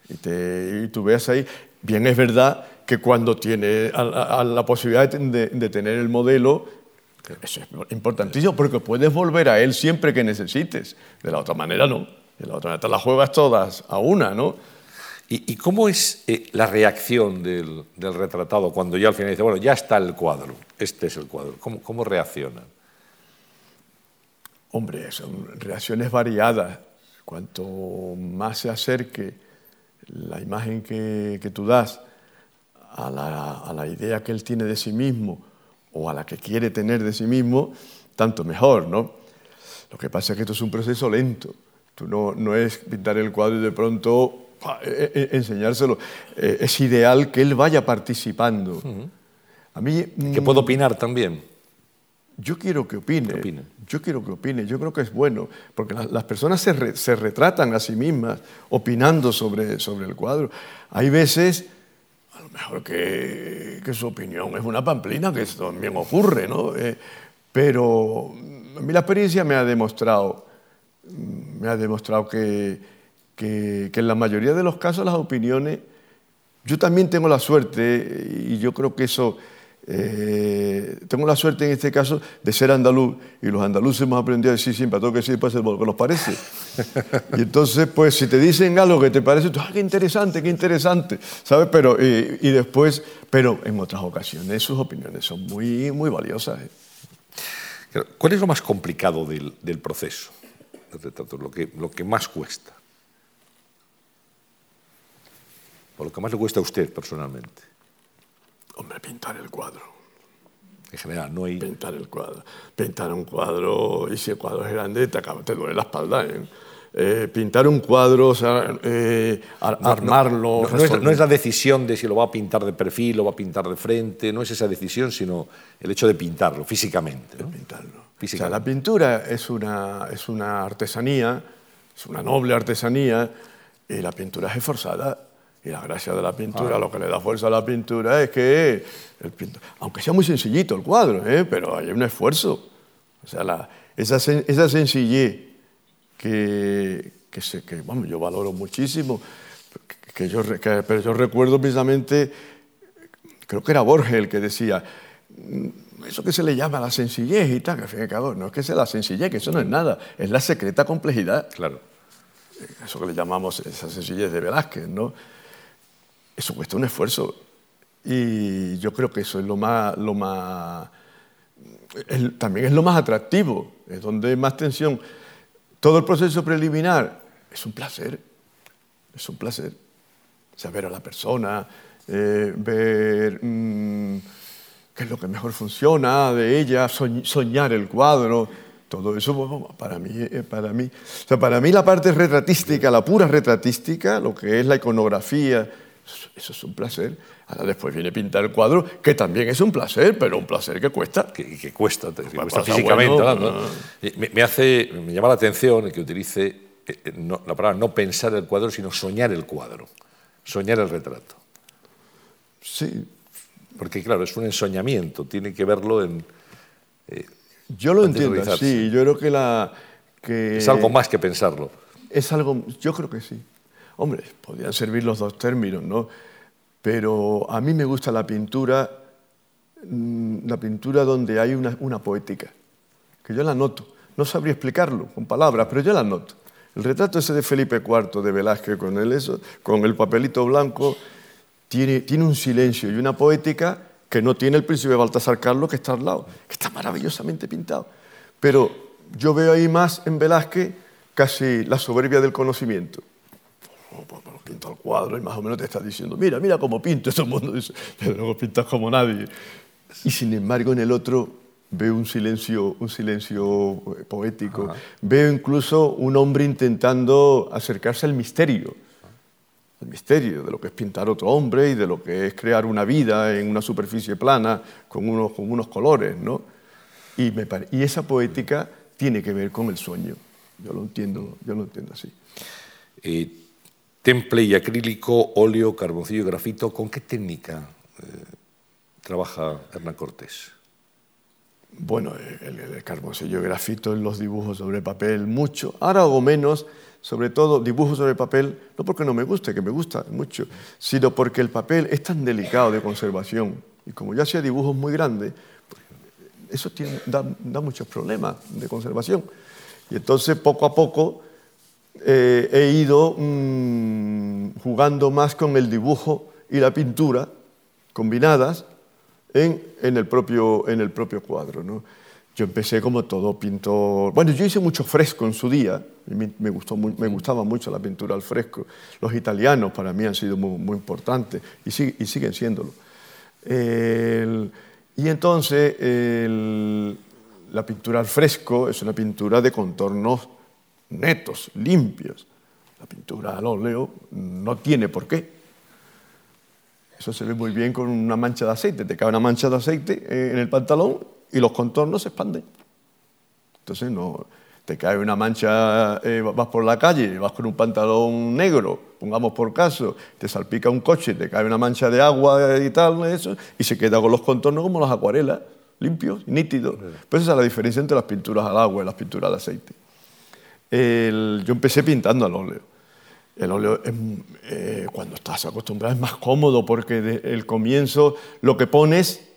y, te, y, tú veas ahí. Bien es verdad que cuando tiene la posibilidad de, de tener el modelo, eso es importantísimo porque puedes volver a él siempre que necesites. De la otra manera no. De la otra manera te las juegas todas a una, ¿no? ¿Y, cómo es eh, la reacción del, retratado cuando ya al final dice, bueno, ya está el cuadro, este es el cuadro? ¿Cómo, cómo reaccionan? Hombre, son reacciones variadas. Cuanto más se acerque la imagen que, que tú das a la, a la idea que él tiene de sí mismo, o a la que quiere tener de sí mismo, tanto mejor, ¿no? Lo que pasa es que esto es un proceso lento. Tú no, no es pintar el cuadro y de pronto enseñárselo. Eh, es ideal que él vaya participando. A mí, que puedo opinar también. Yo quiero que opine. Yo quiero que opine. Yo creo que es bueno, porque las personas se, se, retratan a sí mismas opinando sobre, sobre el cuadro. Hay veces, a lo mejor que, que su opinión es una pamplina, que eso también ocurre, ¿no? Eh, pero a mí la experiencia me ha demostrado, me ha demostrado que, que, que en la mayoría de los casos las opiniones, yo también tengo la suerte, y yo creo que eso eh, tengo la suerte en este caso de ser andaluz y los andaluces hemos aprendido a decir siempre a todo que sí puede ser lo que nos parece. Y entonces, pues si te dicen algo que te parece, tú, ah, qué interesante, qué interesante, ¿sabes? Pero, eh, y después, pero en otras ocasiones sus opiniones son muy, muy valiosas. ¿eh? ¿Cuál es lo más complicado del, del proceso? Lo que, lo que más cuesta. O lo que más le cuesta a usted personalmente. Hombre, pintar el cuadro. En general, no hay... Pintar el cuadro. Pintar un cuadro, y si el cuadro es grande, te, te duele la espalda. ¿eh? Eh, pintar un cuadro, o sea, eh, armarlo... No, es, la decisión de si lo va a pintar de perfil o va a pintar de frente, no es esa decisión, sino el hecho de pintarlo físicamente. ¿no? pintarlo. O sea, la pintura es una, es una artesanía, es una noble artesanía, y la pintura es esforzada y la gracia de la pintura, lo que le da fuerza a la pintura es que, el aunque sea muy sencillito el cuadro, ¿eh? pero hay un esfuerzo. O sea, la, esa, esa, sencillez que, que, se, que bueno, yo valoro muchísimo, que yo, pero yo recuerdo precisamente, creo que era Borges el que decía, mm, eso que se le llama la sencillez y tal, que al fin y al cabo, no es que sea la sencillez, que eso no es nada, es la secreta complejidad. Claro. Eso que le llamamos esa sencillez de Velázquez, ¿no? Eso cuesta un esfuerzo. Y yo creo que eso es lo más, lo más también es lo más atractivo, es donde hay más tensión. Todo el proceso preliminar es un placer, es un placer. Saber a la persona, eh, ver mm, qué es lo que mejor funciona de ella, soñar el cuadro, todo eso para mí, eh, para mí, o sea, para mí la parte retratística, la pura retratística, lo que es la iconografía, eso es un placer. Ahora después viene pintar el cuadro, que también es un placer, pero un placer que cuesta. Que, que cuesta, que cuesta físicamente. me, hace, me llama la atención que utilice eh, eh, la palabra no pensar el cuadro, sino soñar el cuadro, soñar el retrato. Sí. Porque claro, es un ensoñamiento, tiene que verlo en... Eh, yo lo entiendo, sí, yo creo que la... Que es algo más que pensarlo. Es algo, yo creo que sí. Hombre, podrían servir los dos términos, ¿no? Pero a mí me gusta la pintura, mm, la pintura donde hay una, poética, que yo la noto. No sabría explicarlo con palabras, pero yo la noto. El retrato ese de Felipe IV de Velázquez con el, con el papelito blanco tiene, tiene un silencio y una poética que no tiene el príncipe Baltasar Carlos que está al lado, que está maravillosamente pintado. Pero yo veo ahí más en Velázquez casi la soberbia del conocimiento pinto el cuadro y más o menos te está diciendo, mira, mira cómo pinto, todo el mundo dice, pero luego pintas como nadie. Y sin embargo en el otro veo un silencio, un silencio eh, poético, veo incluso un hombre intentando acercarse al misterio, al misterio de lo que es pintar otro hombre y de lo que es crear una vida en una superficie plana con unos, con unos colores, ¿no? Y, me y esa poética tiene que ver con el sueño. Yo lo entiendo, yo lo entiendo así. Temple y acrílico, óleo, carboncillo y grafito. ¿Con qué técnica eh, trabaja Hernán Cortés? Bueno, el, el, carboncillo y grafito en los dibujos sobre papel, mucho. Ahora hago menos, sobre todo dibujos sobre papel, no porque no me guste, que me gusta mucho, sino porque el papel es tan delicado de conservación. Y como ya hacía dibujos muy grandes, eso da, da muchos problemas de conservación. Y entonces, poco a poco, eh, he ido mm, jugando más con el dibujo y la pintura combinadas en, en, el, propio, en el propio cuadro. ¿no? Yo empecé como todo pintor. Bueno, yo hice mucho fresco en su día, me, me, gustó, me gustaba mucho la pintura al fresco. Los italianos para mí han sido muy, muy importantes y, y, siguen siéndolo. y entonces la pintura al fresco es una pintura de contornos netos, limpios. La pintura al óleo no tiene por qué. Eso se ve muy bien con una mancha de aceite. Te cae una mancha de aceite eh, en el pantalón y los contornos se expanden. Entonces no, te cae una mancha, eh, vas por la calle, vas con un pantalón negro, pongamos por caso, te salpica un coche, te cae una mancha de agua y tal, eso, y se queda con los contornos como las acuarelas, limpios, nítidos. Pues esa es la diferencia entre las pinturas al agua y las pinturas al aceite. Yo empecé pintando al óleo. El óleo, eh, cuando estás acostumbrado, es más cómodo porque desde el comienzo lo que pones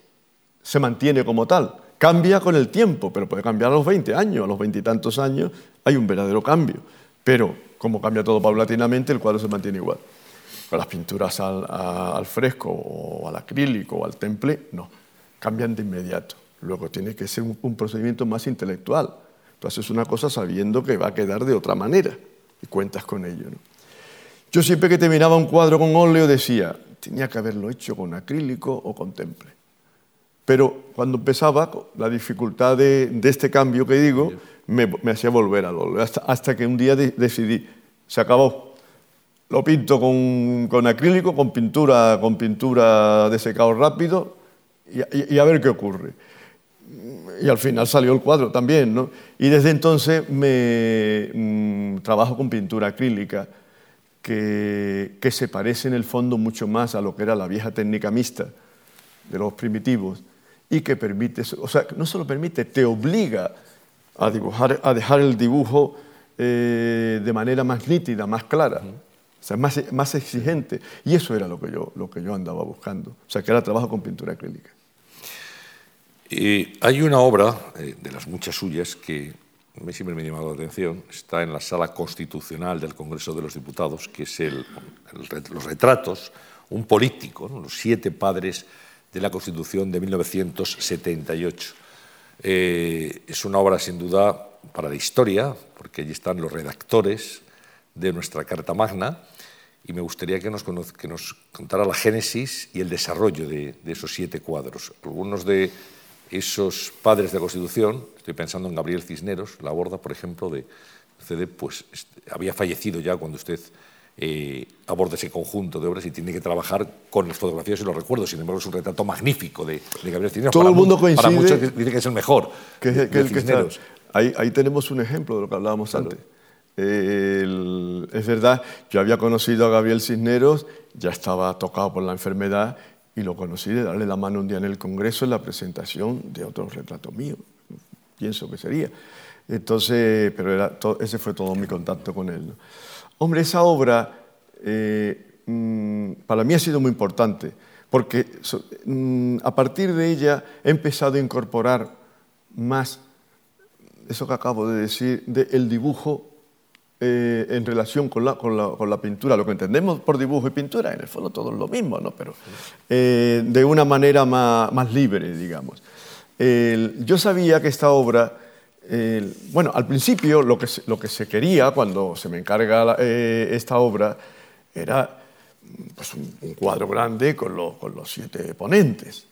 se mantiene como tal. Cambia con el tiempo, pero puede cambiar a los 20 años, a los veintitantos años hay un verdadero cambio. Pero como cambia todo paulatinamente, el cuadro se mantiene igual. Con las pinturas al, fresco o al acrílico o al temple, no, cambian de inmediato. Luego tiene que ser un, procedimiento más intelectual. Tú haces una cosa sabiendo que va a quedar de otra manera y cuentas con ello. Yo siempre que terminaba un cuadro con óleo decía, tenía que haberlo hecho con acrílico o con temple. Pero cuando empezaba, la dificultad de, este cambio que digo me, hacía volver al óleo, hasta, que un día decidí, se acabó. Lo pinto con, acrílico, con pintura, con pintura de secado rápido y, a ver qué ocurre. Y al final salió el cuadro también, ¿no? Y desde entonces me mm, trabajo con pintura acrílica, que, que se parece en el fondo mucho más a lo que era la vieja técnica mixta de los primitivos y que permite, o sea, no solo permite, te obliga a dibujar, a dejar el dibujo eh, de manera más nítida, más clara, o sea, más, más exigente. Y eso era lo que, yo, lo que yo andaba buscando, o sea, que era trabajo con pintura acrílica. Y hay una obra, eh, de las muchas suyas, que me siempre me ha llamado la atención, está en la sala constitucional del Congreso de los Diputados, que es el, los retratos, un político, los siete padres de la Constitución de 1978. Eh, es una obra sin duda para la historia, porque allí están los redactores de nuestra Carta Magna, y me gustaría que nos, que nos contara la génesis y el desarrollo de, esos siete cuadros. Algunos de esos padres de la Constitución, estoy pensando en Gabriel Cisneros, la borda, por ejemplo, de CD, pues había fallecido ya cuando usted eh, aborda ese conjunto de obras y tiene que trabajar con las fotografías y los recuerdos. Sin embargo, es un retrato magnífico de, Gabriel Cisneros. Todo el mundo coincide. Para muchos dice que es el mejor. Que, ahí, ahí, tenemos un ejemplo de lo que hablábamos antes. es verdad, yo había conocido a Gabriel Cisneros, ya estaba tocado por la enfermedad y lo conocí de darle la mano un día en el Congreso en la presentación de otro retrato mío. Pienso que sería. Entonces, pero era ese fue todo mi contacto con él. Hombre, esa obra eh, mm, para mí ha sido muy importante, porque mm, a partir de ella he empezado a incorporar más eso que acabo de decir, del dibujo eh, en relación con la, con, la, pintura. Lo que entendemos por dibujo y pintura, en el fondo todo es lo mismo, ¿no? pero eh, de una manera más, más libre, digamos. yo sabía que esta obra bueno, al principio lo que, lo que se quería cuando se me encarga eh, esta obra era pues, un, cuadro grande con, con, los siete ponentes,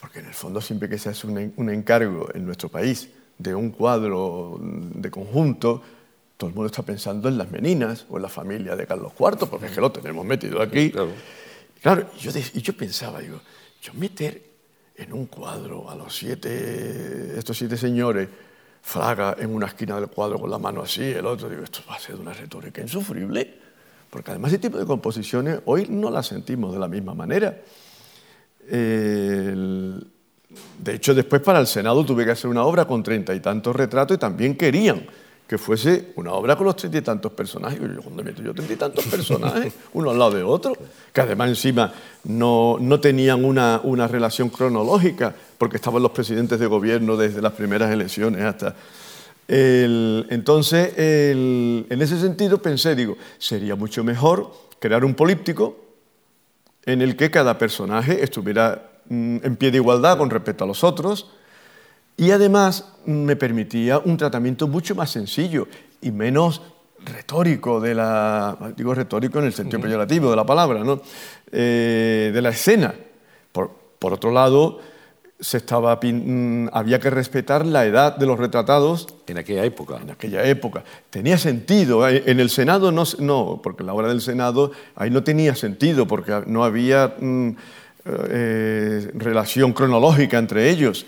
porque en el fondo siempre que se hace un, encargo en nuestro país de un cuadro de conjunto, todo el mundo está pensando en las meninas o en la familia de Carlos IV, porque es que lo tenemos metido aquí. Claro, claro yo, y yo pensaba, digo, yo meter en un cuadro a los siete, estos siete señores, Fraga en una esquina del cuadro con la mano así, el otro, digo, esto va a ser una retórica insufrible, porque además ese tipo de composiciones hoy no las sentimos de la misma manera. de hecho, después para el Senado tuve que hacer una obra con treinta y tantos retratos y también querían que fuese una obra con los treinta y tantos personajes. Y yo, ¿dónde meto yo treinta y tantos personajes? Uno al lado de otro, que además encima no, no tenían una, una, relación cronológica, porque estaban los presidentes de gobierno desde las primeras elecciones hasta... entonces, en ese sentido pensé, digo, sería mucho mejor crear un políptico en el que cada personaje estuviera mm, en pie de igualdad con respecto a los otros, y además me permitía un tratamiento mucho más sencillo y menos retórico de la, digo retórico en el sentido peyorativo de la palabra, ¿no? Eh, de la escena. Por, por otro lado, se estaba, mm, había que respetar la edad de los retratados. En aquella época. En aquella época. Tenía sentido. Eh, en el Senado no, no porque la obra del Senado ahí no tenía sentido, porque no había mm, eh, relación cronológica entre ellos.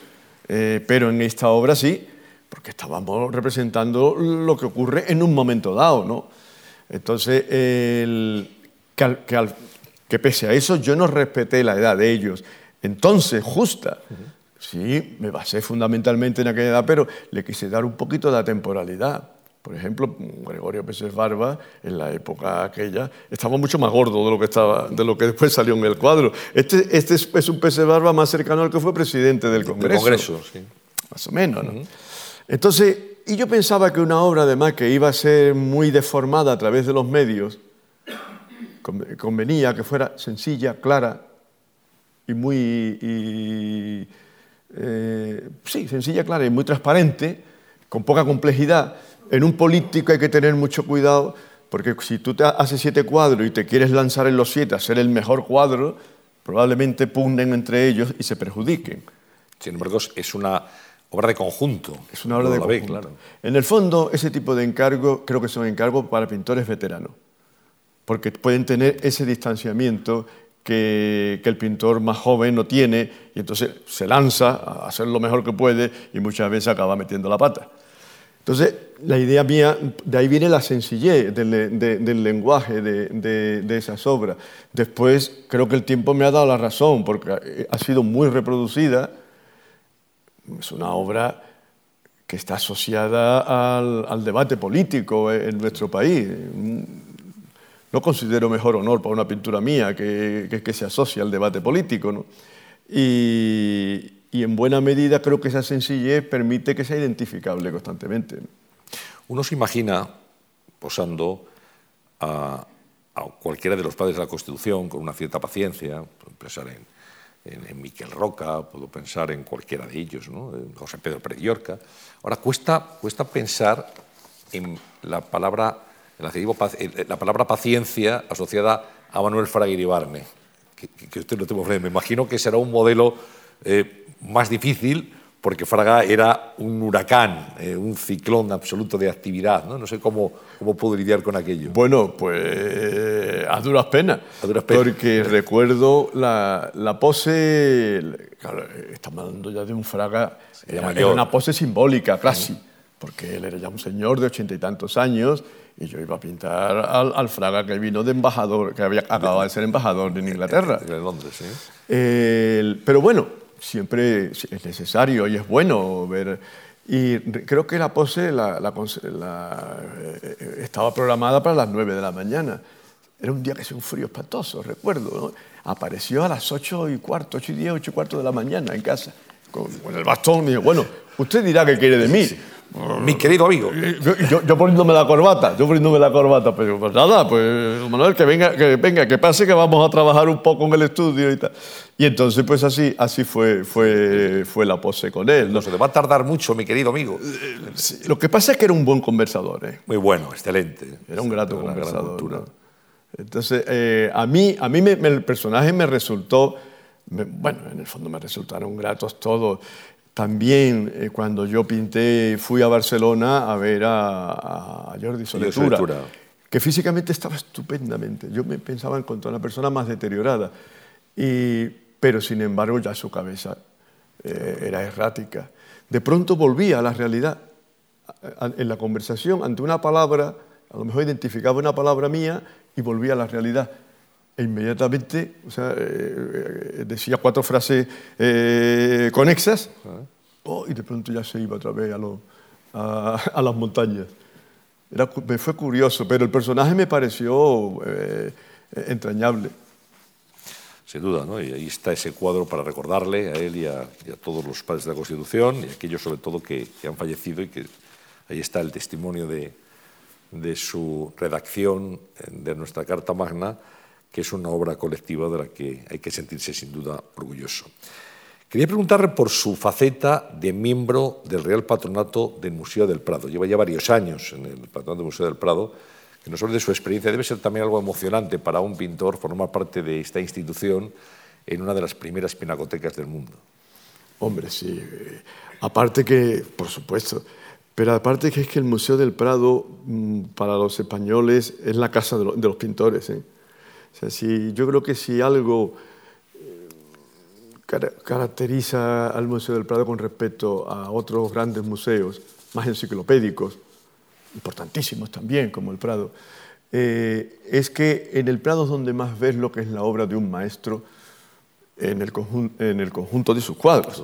Eh, pero en esta obra sí, porque estábamos representando lo que ocurre en un momento dado, ¿no? Entonces, el, que, pese a eso yo no respeté la edad de ellos. Entonces, justa. Sí, me basé fundamentalmente en aquella edad, pero le quise dar un poquito de temporalidad. Por ejemplo, Gregorio Pérez Barba, en la época aquella, estaba mucho más gordo de lo que, estaba, de lo que después salió en el cuadro. Este, este es un Pérez Barba más cercano al que fue presidente del Congreso. Del Congreso, sí. Más o menos, ¿no? Entonces, y yo pensaba que una obra, además, que iba a ser muy deformada a través de los medios, convenía que fuera sencilla, clara y muy... Eh, sí, sencilla, clara y muy transparente, con poca complejidad. En un político hay que tener mucho cuidado, porque si tú te haces siete cuadros y te quieres lanzar en los siete a ser el mejor cuadro, probablemente pugnen entre ellos y se perjudiquen. Sin embargo, es una obra de conjunto. Es una obra de conjunto. claro. En el fondo, ese tipo de encargo creo que son encargos para pintores veteranos, porque pueden tener ese distanciamiento que, que, el pintor más joven no tiene y entonces se lanza a hacer lo mejor que puede y muchas veces acaba metiendo la pata. Entonces, la idea mía, de ahí viene la sencillez del, del lenguaje de, de, esas obras. Después, creo que el tiempo me ha dado la razón, porque ha sido muy reproducida, es una obra que está asociada al, debate político en nuestro país. No considero mejor honor para una pintura mía que, que, se asocia al debate político. Y, en buena medida creo que esa sencillez permite que sea identificable constantemente. Uno se imagina posando a, cualquiera de los padres de la Constitución con una cierta paciencia, pensar en en, Miquel Roca, puedo pensar en cualquiera de ellos, ¿no? José Pedro Pérez Llorca. Ahora, cuesta, cuesta pensar en la palabra, la palabra paciencia asociada a Manuel Fraga Ibarne, que, que, usted no tengo Me imagino que será un modelo eh, más difícil porque Fraga era un huracán, eh, un ciclón absoluto de actividad. No, no sé cómo, cómo puedo lidiar con aquello. Bueno, pues a duras penas. A duras penas. Porque recuerdo la, la pose, claro, estamos hablando ya de un Fraga, era, una pose simbólica casi, porque él era ya un señor de ochenta y tantos años y yo iba a pintar al, al, Fraga que vino de embajador, que había acabado de ser embajador en Inglaterra. De Londres, sí. pero bueno, siempre es necesario y es bueno ver. Y creo que la pose la, eh, estaba programada para las 9 de la mañana. Era un día que hacía un frío espantoso, recuerdo. Apareció a las 8 y cuarto, 8 y 10, 8 y cuarto de la mañana en casa, con, el bastón. Y dijo, bueno, usted dirá qué quiere de mí. Mi querido amigo. Yo, poniéndome la corbata, yo poniéndome la corbata, pero pues nada, pues Manuel, que venga, que venga, que pase que vamos a trabajar un poco en el estudio y tal. Y entonces, pues así, así fue, fue, fue la pose con él. No se le va a tardar mucho, mi querido amigo. Lo que pasa es que era un buen conversador. ¿eh? Muy bueno, excelente. Era un grato conversador. Entonces, eh, a mí, a mí el personaje me resultó, bueno, en el fondo me resultaron gratos todos. También eh, cuando yo pinté, fui a Barcelona a ver a, Jordi Soletura, que físicamente estaba estupendamente. Yo me pensaba encontrar una persona más deteriorada, y, pero sin embargo ya su cabeza eh, era errática. De pronto volvía a la realidad en la conversación ante una palabra, a lo mejor identificaba una palabra mía y volvía a la realidad. E inmediatamente o sea, eh, decía cuatro frases eh, conexas oh, y de pronto ya se iba otra vez a, a, las montañas. Era, me fue curioso, pero el personaje me pareció eh, entrañable. Sin duda, ¿no? y ahí está ese cuadro para recordarle a él y a, todos los padres de la Constitución y a aquellos sobre todo que, que, han fallecido y que ahí está el testimonio de, de su redacción de nuestra Carta Magna que es una obra colectiva de la que hay que sentirse sin duda orgulloso. Quería preguntarle por su faceta de miembro del Real Patronato del Museo del Prado. Lleva ya varios años en el Patronato del Museo del Prado, que nos hable de su experiencia. Debe ser también algo emocionante para un pintor formar parte de esta institución en una de las primeras pinacotecas del mundo. Hombre, sí. Aparte que, por supuesto, pero aparte que es que el Museo del Prado mm, para los españoles es la casa de los pintores. ¿eh? Si, yo creo que si algo eh, caracteriza al Museo del Prado con respecto a otros grandes museos más enciclopédicos, importantísimos también, como el Prado, eh, es que en el Prado es donde más ves lo que es la obra de un maestro en el, conjunto de sus cuadros.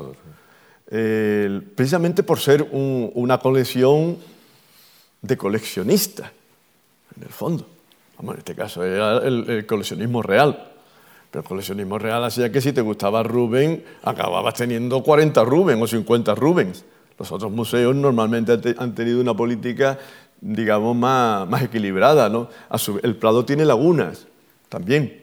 precisamente por ser una colección de coleccionista, en el fondo. Vamos, en este caso era el, coleccionismo real. Pero el coleccionismo real hacía que si te gustaba Rubén, acababas teniendo 40 Rubens o 50 Rubens. Los otros museos normalmente han tenido una política, digamos, más, más equilibrada. ¿no? el Prado tiene lagunas también,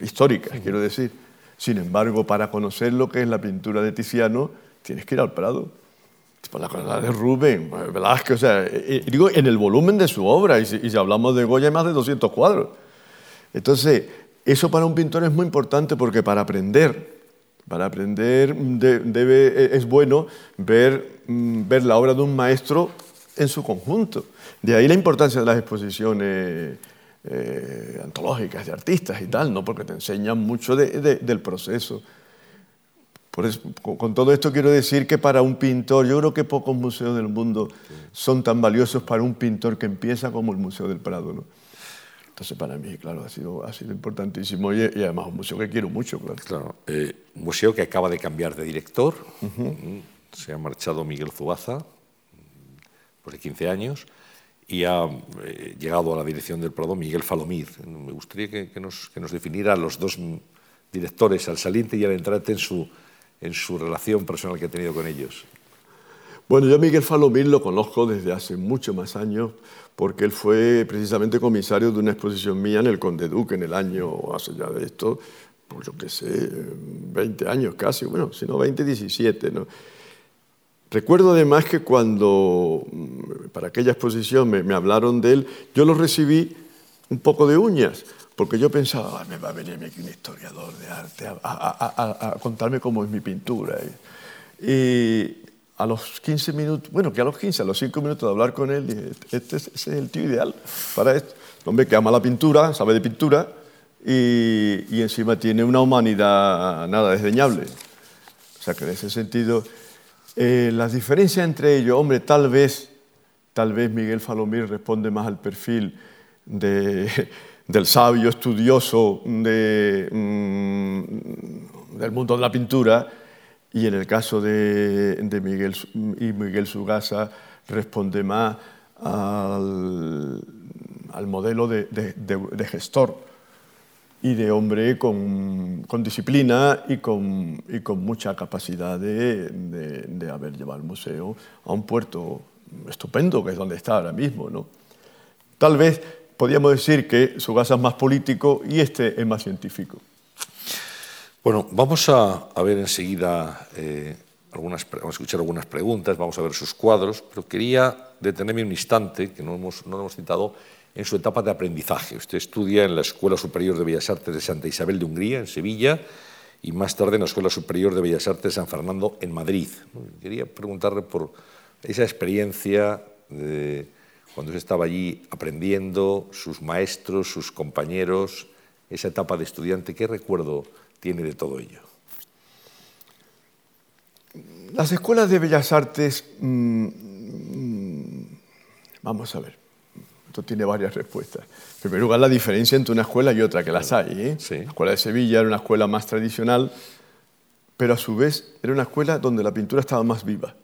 históricas, quiero decir. Sin embargo, para conocer lo que es la pintura de Tiziano, tienes que ir al Prado. Por la de Rubén, Velázquez, o sea, digo, en el volumen de su obra, y si, hablamos de Goya hay más de 200 cuadros. Entonces, eso para un pintor es muy importante porque para aprender, para aprender debe, e, es bueno ver, mm, ver la obra de un maestro en su conjunto. De ahí la importancia de las exposiciones eh, antológicas de artistas y tal, ¿no? porque te enseñan mucho del proceso. Con todo esto quiero decir que para un pintor, yo creo que pocos museos del mundo son tan valiosos para un pintor que empieza como el Museo del Prado. ¿no? Entonces para mí, claro, ha sido, ha sido importantísimo y, además un museo que quiero mucho. Claro. claro eh, un museo que acaba de cambiar de director, mm, se ha marchado Miguel Zubaza, por 15 años, y ha eh, llegado a la dirección del Prado Miguel Falomir. Me gustaría que, nos, que nos definiera los dos directores, al saliente y al entrante, en su, en su relación personal que ha tenido con ellos. Bueno, yo a Miguel Falomir lo conozco desde hace mucho más años, porque él fue precisamente comisario de una exposición mía en el Conde Duque en el año, hace ya de esto, pues yo qué sé, 20 años casi, bueno, si no 20, 17, ¿no? Recuerdo además que cuando mm, para aquella exposición me, hablaron de él, yo lo recibí un poco de uñas, porque yo pensaba, me va a venir aquí un historiador de arte a, contarme cómo es mi pintura. Y a los 15 minutos, bueno, que a los 15, a los 5 minutos de hablar con él, dije, este, es el tío ideal para esto. Un hombre que ama la pintura, sabe de pintura y, y encima tiene una humanidad nada desdeñable. O sea que en ese sentido eh, las diferencias entre ellos, hombre, tal vez, tal vez Miguel Falomir responde más al perfil del sabio estudioso mm, del mundo de la pintura y en el caso de, Miguel, y Miguel Sugasa responde más al, modelo de gestor y de hombre con, disciplina y con, y con, mucha capacidad de, de, haber llevado el museo a un puerto estupendo, que es donde está ahora mismo. ¿no? Tal vez podríamos decir que su casa es más político y este es más científico. Bueno, vamos a, a ver enseguida, eh, algunas, vamos a escuchar algunas preguntas, vamos a ver sus cuadros, pero quería detenerme un instante, que no hemos, no hemos citado, en su etapa de aprendizaje. Usted estudia en la Escuela Superior de Bellas Artes de Santa Isabel de Hungría, en Sevilla, y más tarde en la Escuela Superior de Bellas Artes de San Fernando, en Madrid. Quería preguntarle por esa experiencia de cuando usted estaba allí aprendiendo, sus maestros, sus compañeros, esa etapa de estudiante, ¿qué recuerdo tiene de todo ello? Las escuelas de Bellas Artes, mm, mm, vamos a ver, esto tiene varias respuestas. En primer lugar, la diferencia entre una escuela y otra, que las hay. ¿eh? La escuela de Sevilla era una escuela más tradicional, pero a su vez era una escuela donde la pintura estaba más viva,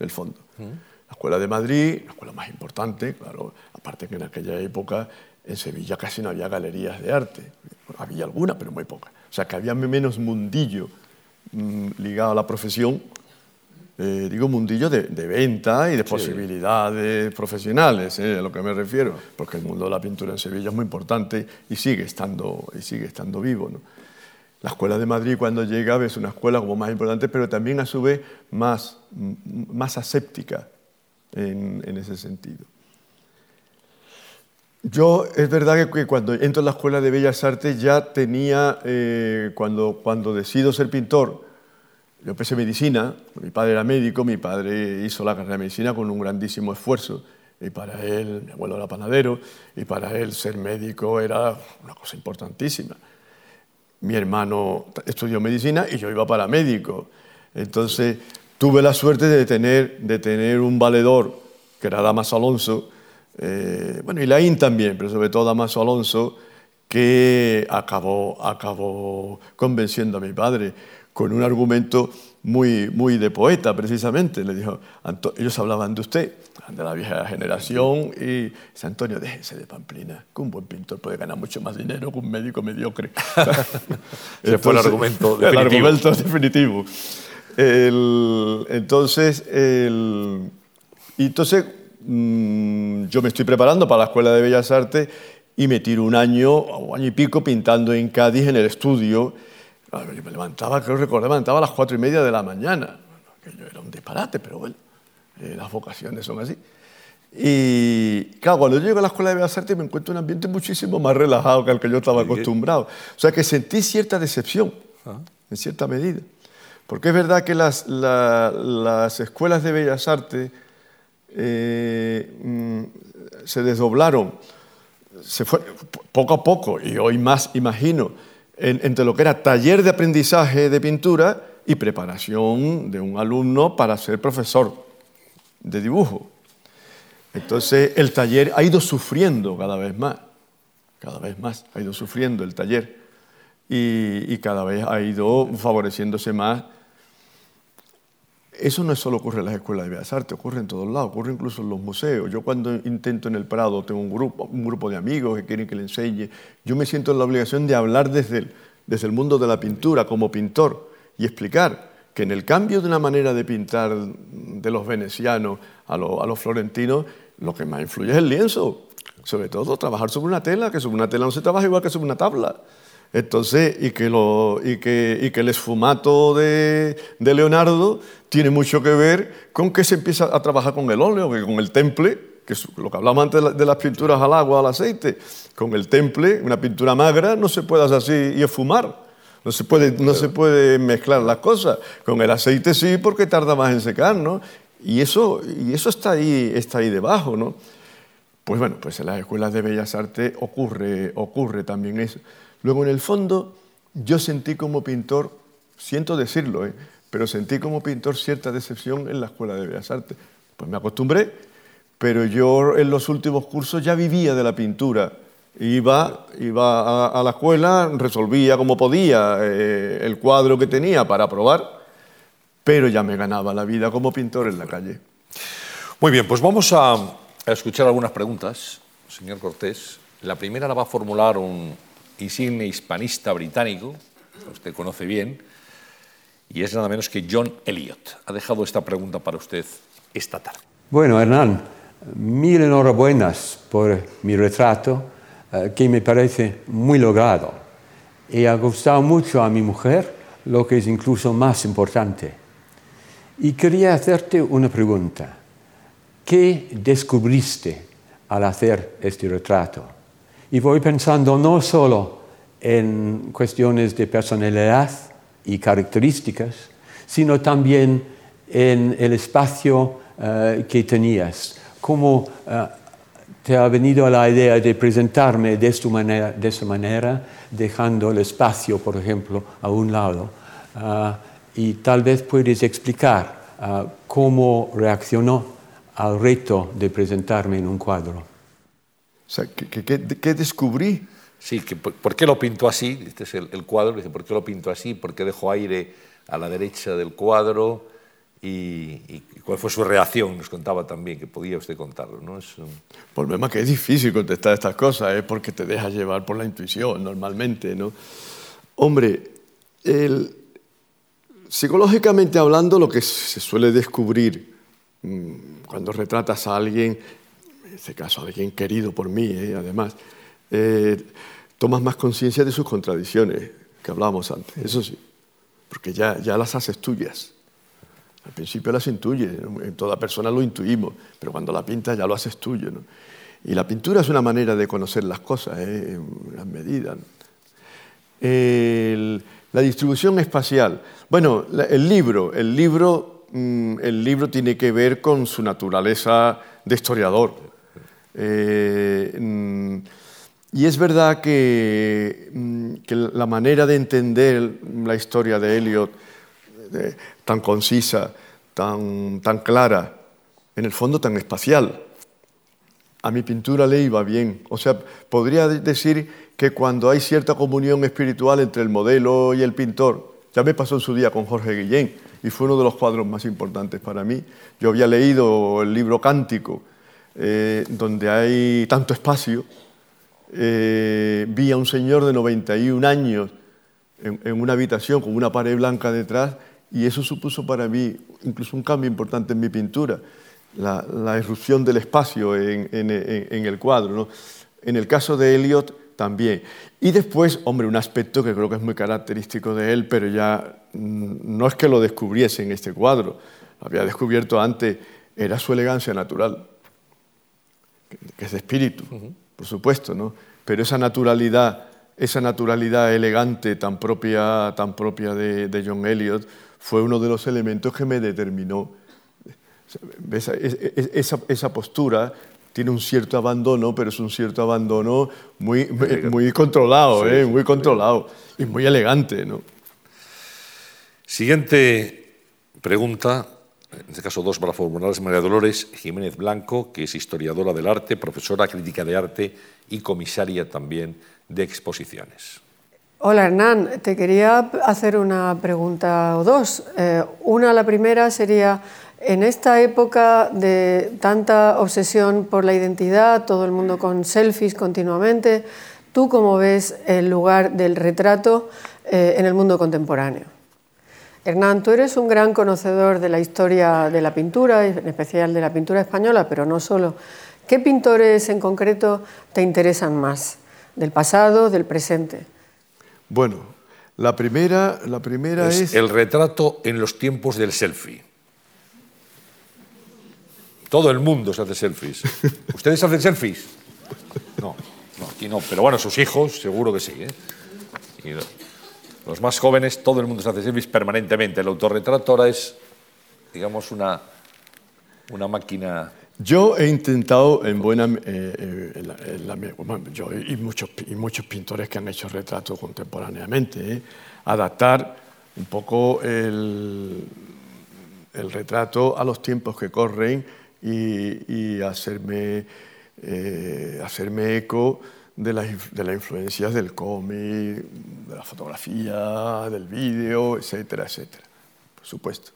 en el fondo. La escuela de Madrid, la escuela más importante, claro, aparte que en aquella época en Sevilla casi no había galerías de arte. había alguna, pero muy pocas. O sea, que había menos mundillo mm, ligado a la profesión eh, digo, mundillo de, venta y de posibilidades profesionales, eh, a lo que me refiero, porque el mundo de la pintura en Sevilla es muy importante y sigue estando, y sigue estando vivo. La Escuela de Madrid cuando llega es una escuela como más importante, pero también a su vez más, más aséptica en, ese sentido. Yo, es verdad que cuando entro en la Escuela de Bellas Artes ya tenía, eh, cuando, cuando decido ser pintor, yo empecé medicina, mi padre era médico, mi padre hizo la carrera de medicina con un grandísimo esfuerzo. Y para él, mi abuelo era panadero, y para él ser médico era una cosa importantísima. mi hermano estudió medicina y yo iba para médico. Entonces tuve la suerte de tener, de tener un valedor, que era Damaso Alonso, eh, bueno, y Laín también, pero sobre todo Damaso Alonso, que acabó, acabó convenciendo a mi padre con un argumento muy, muy de poeta, precisamente. Le dijo, ellos hablaban de usted, de la vieja generación, y dice, Antonio, déjese de Pamplina, que un buen pintor puede ganar mucho más dinero que un médico mediocre. Ese fue el argumento definitivo. El argumento definitivo. Entonces, y entonces mm, yo me estoy preparando para la Escuela de Bellas Artes y me tiro un año, un año y pico pintando en Cádiz en el estudio. Yo me levantaba, creo recordar, me levantaba a las cuatro y media de la mañana. yo era un disparate, pero bueno, eh, las vocaciones son así. Y claro, cuando yo llego a la Escuela de Bellas Artes me encuentro un ambiente muchísimo más relajado que al que yo estaba acostumbrado. O sea que sentí cierta decepción, ah. en cierta medida. Porque es verdad que las, las escuelas de Bellas Artes eh, mm, se desdoblaron se fue poco a poco, y hoy más imagino, entre lo que era taller de aprendizaje de pintura y preparación de un alumno para ser profesor de dibujo. Entonces el taller ha ido sufriendo cada vez más, cada vez más ha ido sufriendo el taller y cada vez ha ido favoreciéndose más eso no solo ocurre en las escuelas de bellas artes, ocurre en todos lados, ocurre incluso en los museos. Yo cuando intento en el Prado, tengo un grupo, un grupo de amigos que quieren que le enseñe, yo me siento en la obligación de hablar desde el, desde el mundo de la pintura como pintor y explicar que en el cambio de una manera de pintar de los venecianos a, a los florentinos, lo que más influye es el lienzo. Sobre todo trabajar sobre una tela, que sobre una tela no se trabaja igual que sobre una tabla. Entonces, y que, lo, y que, y que el esfumato de, de, Leonardo tiene mucho que ver con que se empieza a trabajar con el óleo, que con el temple, que es lo que hablamos antes de las pinturas al agua, al aceite. Con el temple, una pintura magra, no se puede hacer así y esfumar. No se, puede, no se puede mezclar las cosas. Con el aceite sí, porque tarda más en secar, ¿no? Y eso, y eso está, ahí, está ahí debajo, ¿no? Pues bueno, pues en las escuelas de Bellas Artes ocurre, ocurre también eso. Luego, en el fondo, yo sentí como pintor, siento decirlo, ¿eh? pero sentí como pintor cierta decepción en la Escuela de Bellas Artes. Pues me acostumbré, pero yo en los últimos cursos ya vivía de la pintura. Iba, iba a, la escuela, resolvía como podía eh, el cuadro que tenía para probar, pero ya me ganaba la vida como pintor en la calle. Muy bien, pues vamos a, a escuchar algunas preguntas, señor Cortés. La primera la va a formular un, insigne hispanista británico, usted conoce bien, y es nada menos que John Eliot. Ha dejado esta pregunta para usted esta tarde. Bueno, Hernán, mil enhorabuenas por mi retrato, eh, que me parece muy logrado. Y ha gustado mucho a mi mujer, lo que es incluso más importante. Y quería hacerte una pregunta. ¿Qué descubriste al hacer este retrato? Y voy pensando no solo en cuestiones de personalidad y características, sino también en el espacio uh, que tenías. ¿Cómo uh, te ha venido la idea de presentarme de esta manera, de esta manera dejando el espacio, por ejemplo, a un lado? Uh, y tal vez puedes explicar cómo reaccionó al reto de presentarme en un cuadro. O sea, ¿qué, descubrí? Sí, que por, qué lo pintó así? Este es el, cuadro, dice, ¿por qué lo pintó así? ¿Por qué dejó aire a la derecha del cuadro? Y, cuál fue su reacción, nos contaba también, que podía usted contarlo. ¿no? Es un... Por lo que es difícil contestar estas cosas, es porque te dejas llevar por la intuición normalmente. ¿no? Hombre, el, psicológicamente hablando, lo que se suele descubrir mm, cuando retratas a alguien en este caso alguien querido por mí, ¿eh? además, eh, tomas más conciencia de sus contradicciones que hablábamos antes, eso sí, porque ya, ya las haces tuyas. Al principio las intuyes, en toda persona lo intuimos, pero cuando la pintas ya lo haces tuyo. Y la pintura es una manera de conocer las cosas, ¿eh? en gran medida. la distribución espacial. Bueno, el libro, el libro, mm, el libro tiene que ver con su naturaleza de historiador. Eh, mm, Y es verdad que, mm, que, la manera de entender la historia de Eliot, tan concisa, tan, tan clara, en el fondo tan espacial, a mi pintura le iba bien. O sea, podría decir que cuando hay cierta comunión espiritual entre el modelo y el pintor, ya me pasó en su día con Jorge Guillén y fue uno de los cuadros más importantes para mí. Yo había leído el libro Cántico, eh, donde hay tanto espacio. Eh, vi a un señor de 91 años en, en una habitación con una pared blanca detrás y eso supuso para mí incluso un cambio importante en mi pintura la, la irrupción del espacio en, el cuadro. En el caso de Eliot también. Y después, hombre, un aspecto que creo que es muy característico de él, pero ya mm, no es que lo descubriese en este cuadro, lo había descubierto antes, era su elegancia natural, que es de espíritu, por supuesto, ¿no? Pero esa naturalidad, esa naturalidad elegante tan propia, tan propia de, de John Eliot fue uno de los elementos que me determinó esa, esa, postura tiene un cierto abandono, pero es un cierto abandono muy, muy controlado, ¿eh? muy controlado y muy elegante. ¿no? Siguiente pregunta, en este caso dos para formularse María Dolores Jiménez Blanco, que es historiadora del arte, profesora crítica de arte y comisaria también de exposiciones. Hola Hernán, te quería hacer una pregunta o dos. Eh, una, la primera sería, en esta época de tanta obsesión por la identidad, todo el mundo con selfies continuamente, ¿tú cómo ves el lugar del retrato eh, en el mundo contemporáneo? Hernán, tú eres un gran conocedor de la historia de la pintura, en especial de la pintura española, pero no solo. ¿Qué pintores en concreto te interesan más? ¿Del pasado, del presente? Bueno, la primera, la primera es, El retrato en los tiempos del selfie. Todo el mundo se hace selfies. ¿Ustedes hacen selfies? No, no, aquí no. Pero bueno, sus hijos seguro que sí. ¿eh? Los más jóvenes, todo el mundo se hace selfies permanentemente. El autorretrato ahora es, digamos, una, una máquina yo he intentado, en buena, eh, eh, yo y muchos, y muchos pintores que han hecho retratos contemporáneamente, eh, adaptar un poco el, el, retrato a los tiempos que corren y, hacerme, hacerme eco de, de las influencias del cómic, de la fotografía, del vídeo, etcétera, etcétera, por supuesto.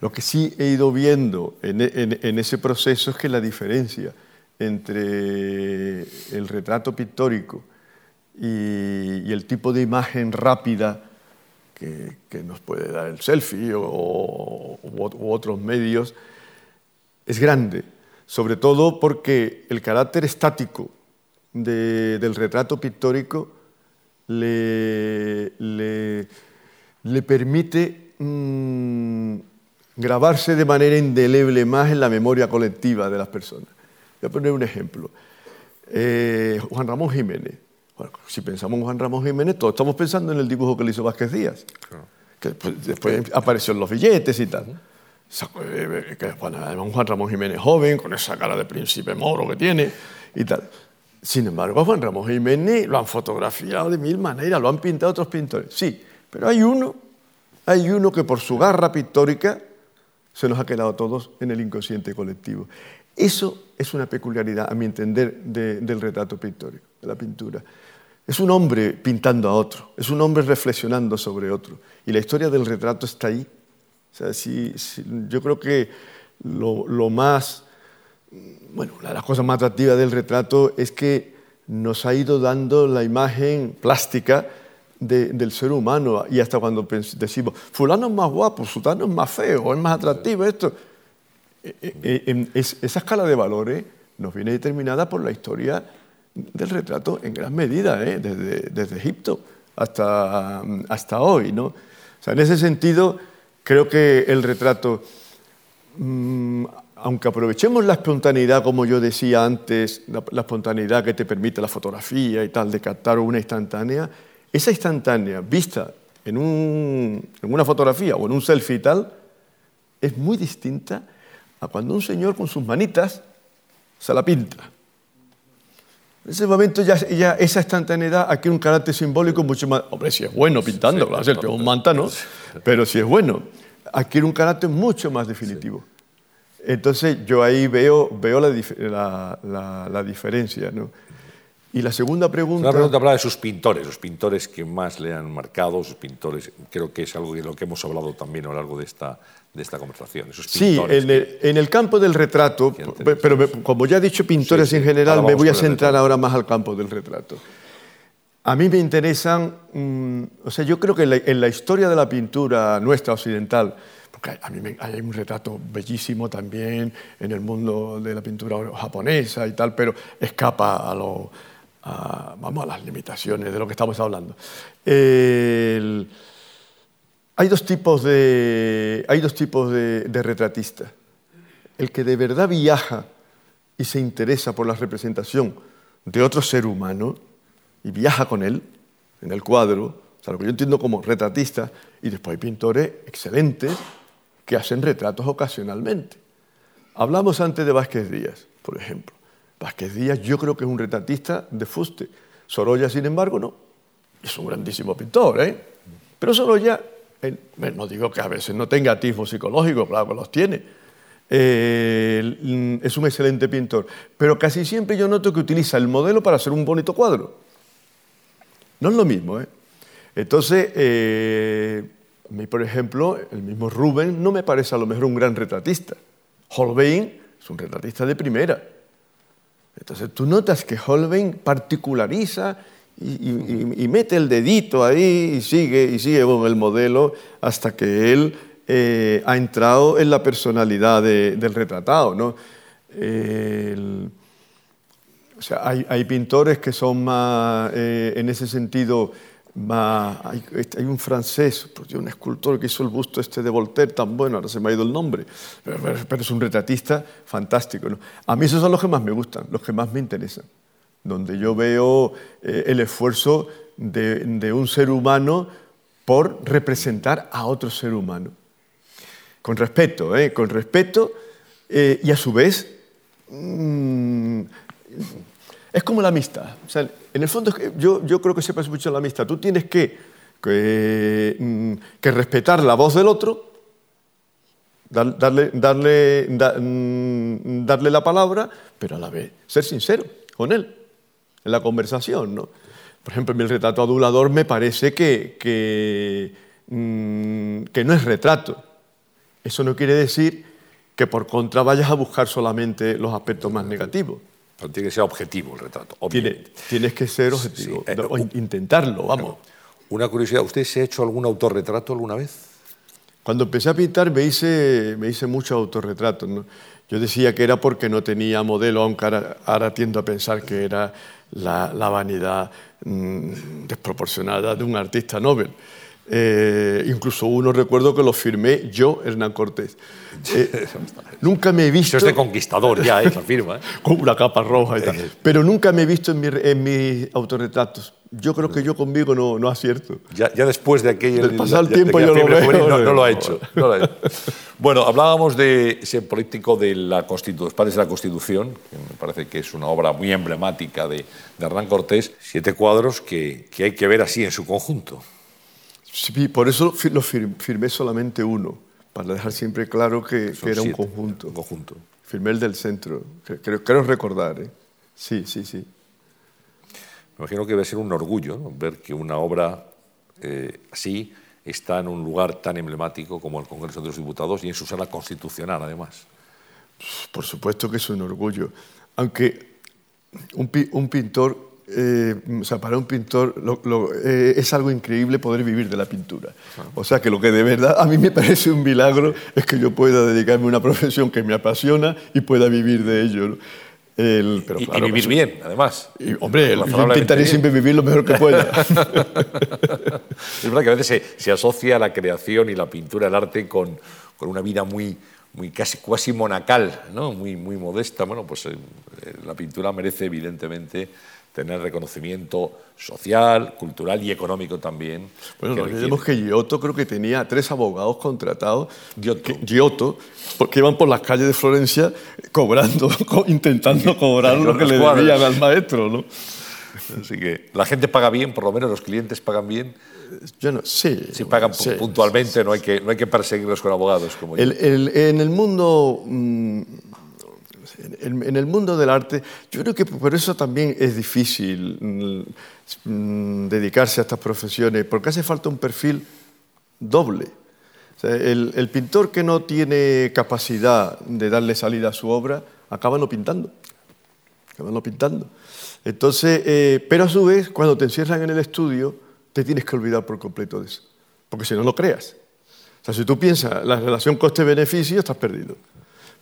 Lo que sí he ido viendo en, ese proceso es que la diferencia entre el retrato pictórico y, el tipo de imagen rápida que, nos puede dar el selfie o, u otros medios es grande, sobre todo porque el carácter estático del retrato pictórico le, le, permite mm, grabarse de manera indeleble más en la memoria colectiva de las personas. Voy a poner un ejemplo. Eh, Juan Ramón Jiménez. si pensamos en Juan Ramón Jiménez, todos estamos pensando en el dibujo que le hizo Vázquez Díaz, que después, apareció en los billetes y tal. Eh, que, un Juan Ramón Jiménez joven, con esa cara de príncipe moro que tiene y tal. Sin embargo, Juan Ramón Jiménez lo han fotografiado de mil maneras, lo han pintado otros pintores. Sí, pero hay uno, hay uno que por su garra pictórica se nos ha quedado todos en el inconsciente colectivo. Eso es una peculiaridad, a mi entender, del retrato pictórico, de la pintura. Es un hombre pintando a otro, es un hombre reflexionando sobre otro. Y la historia del retrato está ahí. yo creo que lo más, bueno, una de las cosas más atractivas del retrato es que nos ha ido dando la imagen plástica del ser humano. Y hasta cuando decimos, fulano es más guapo, fulano es más feo, es más atractivo, esto. E, e, e, esa escala de valores nos viene determinada por la historia del retrato en gran medida, ¿eh? desde, Egipto hasta, hasta hoy. ¿no? O sea, en ese sentido, creo que el retrato, mm, aunque aprovechemos la espontaneidad, como yo decía antes, la, la, espontaneidad que te permite la fotografía y tal, de captar una instantánea, esa instantánea vista en, una fotografía o en un selfie y tal, es muy distinta a cuando un señor con sus manitas se la pinta. En ese momento ya, ya esa instantaneidad adquiere un carácter simbólico mucho más... Hombre, si es bueno pintando, claro, es un manta, ¿no? Pero si es bueno, adquiere un carácter mucho más definitivo. Entonces yo ahí veo, veo la, la, la, diferencia. ¿no? Y la segunda pregunta... La pregunta habla de sus pintores, los pintores que más le han marcado, sus pintores, creo que es algo de lo que hemos hablado también a lo largo de esta, de esta conversación. sí, en el, en el, campo del retrato, pero como ya he dicho pintores en general, me voy a centrar ahora más al campo del retrato. A mí me interesan, mm, o sea, yo creo que en la, historia de la pintura nuestra occidental, a mí hay un retrato bellísimo también en el mundo de la pintura japonesa y tal, pero escapa a, lo, a las limitaciones de lo que estamos hablando. Hay dos tipos de, hay dos tipos de, retratistas. El que de verdad viaja y se interesa por la representación de otro ser humano y viaja con él en el cuadro, o sea, lo que yo entiendo como retratista, y después hay pintores excelentes que hacen retratos ocasionalmente. Hablamos antes de Vázquez Díaz, por ejemplo. Vázquez Díaz yo creo que es un retratista de fuste. Sorolla, sin embargo, no. Es un grandísimo pintor, ¿eh? Pero Sorolla no digo que a veces no tenga atismo psicológico, claro que los tiene. Mm, es un excelente pintor, pero casi siempre yo noto que utiliza el modelo para hacer un bonito cuadro. No es lo mismo, ¿eh? Entonces, eh, a mí, por ejemplo, el mismo Rubens no me parece a lo mejor un gran retratista. Holbein es un retratista de primera. Entonces, tú notas que Holbein particulariza y, mete el dedito ahí y sigue y sigue con el modelo hasta que él eh, ha entrado en la personalidad del retratado. ¿no? o sea, hay, pintores que son más, eh, en ese sentido, más, hay, un francés, un escultor que hizo el busto este de Voltaire tan bueno, ahora se me ha ido el nombre, pero, es un retratista fantástico. A mí esos son los que más me gustan, los que más me interesan donde yo veo eh, el esfuerzo de, un ser humano por representar a otro ser humano. Con respeto, ¿eh? con respeto eh, y a su vez mm, es como la amistad. en el fondo yo, yo creo que se parece mucho la amistad. Tú tienes que, que, mm, respetar la voz del otro, darle, darle, mm, darle la palabra, pero a la vez ser sincero con él en la conversación. ¿no? Por ejemplo, en mi retrato adulador me parece que, que, mm, que no es retrato. Eso no quiere decir que por contra vayas a buscar solamente los aspectos más negativos. Pero tiene que ser objetivo el retrato. tienes que ser objetivo, eh, o intentarlo, vamos. Una curiosidad, ¿usted se ha hecho algún autorretrato alguna vez? Cuando empecé a pintar me hice, me hice muchos autorretratos. Yo decía que era porque no tenía modelo, aunque ahora tiendo a pensar que era la, vanidad mm, desproporcionada de un artista Nobel. Eh, incluso uno recuerdo que lo firmé yo, Hernán Cortés. Eh, nunca me he visto... Eso es de conquistador ya, esa firma. ¿eh? Con una capa roja y tal. Pero nunca me he visto en, en mis autorretratos. Yo creo que yo conmigo no, no acierto. Ya, ya después de aquello... Del pasar el tiempo yo lo veo. no, lo ha hecho. bueno, hablábamos de ese político de la Constitución, padres de la Constitución, que me parece que es una obra muy emblemática de, de Hernán Cortés, siete cuadros que, que hay que ver así en su conjunto. Sí, por eso lo firmé solamente uno, para dejar siempre claro que, era un conjunto. Un conjunto. Firmé el del centro, creo, creo recordar. ¿eh? Sí, sí, sí. Me imagino que debe ser un orgullo ver que una obra eh, así está en un lugar tan emblemático como el Congreso de los Diputados y en su sala constitucional, además. Por supuesto que es un orgullo. Aunque un, un pintor eh, o sea, para un pintor eh, es algo increíble poder vivir de la pintura. O sea, que lo que de verdad a mí me parece un milagro es que yo pueda dedicarme a una profesión que me apasiona y pueda vivir de ello. El, pero y, vivir bien, además. Y, hombre, yo intentaré siempre vivir lo mejor que pueda. es verdad que a veces se, se, asocia la creación y la pintura, el arte, con, con una vida muy, muy casi, casi monacal, ¿no? muy, muy modesta. Bueno, pues eh, la pintura merece evidentemente tener reconocimiento social, cultural y económico también. Bueno, no olvidemos que Giotto creo que tenía tres abogados contratados, Giotto, Giotto que iban por las calles de Florencia cobrando, intentando cobrar lo que le debían al maestro, ¿no? Así que la gente paga bien, por lo menos los clientes pagan bien. Yo no, sí. Si pagan puntualmente, No, hay que, no hay que perseguirlos con abogados. Como en el mundo. Mm, en, el mundo del arte, yo creo que por eso también es difícil mm, dedicarse a estas profesiones, porque hace falta un perfil doble. el, el, pintor que no tiene capacidad de darle salida a su obra, acaba no pintando. Acaba no pintando. Entonces, eh, pero a su vez, cuando te encierran en el estudio, te tienes que olvidar por completo de eso, porque si no, lo creas. O sea, si tú piensas la relación coste-beneficio, estás perdido.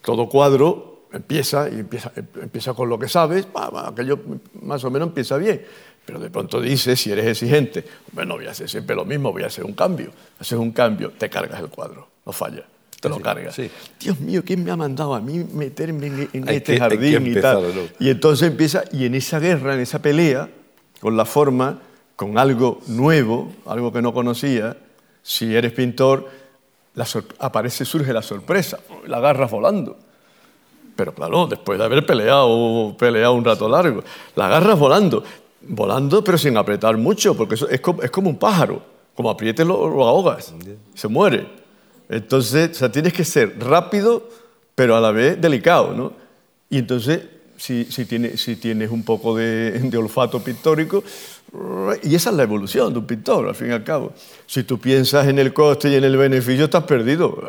Todo cuadro empieza y empieza, empieza con lo que sabes, aquello más o menos empieza bien. Pero de pronto dices, si eres exigente, bueno, voy a hacer siempre lo mismo, voy a hacer un cambio. Haces un cambio, te cargas el cuadro, no falla te lo cargas. Dios mío, ¿quién me ha mandado a mí meterme en, este jardín y tal? Y entonces empieza, y en esa guerra, en esa pelea, con la forma, con algo nuevo, algo que no conocía, si eres pintor, aparece, surge la sorpresa, la agarras volando. Pero claro, después de haber peleado, peleado un rato largo, la agarras volando, volando pero sin apretar mucho, porque es, como, un pájaro, como aprietes lo, lo ahogas, se muere. Entonces, o sea, tienes que ser rápido, pero a la vez delicado, ¿no? Y entonces, si, si, tienes, si tienes un poco de, olfato pictórico, y esa es la evolución de un pintor, al fin y al cabo. Si tú piensas en el coste y en el beneficio, estás perdido.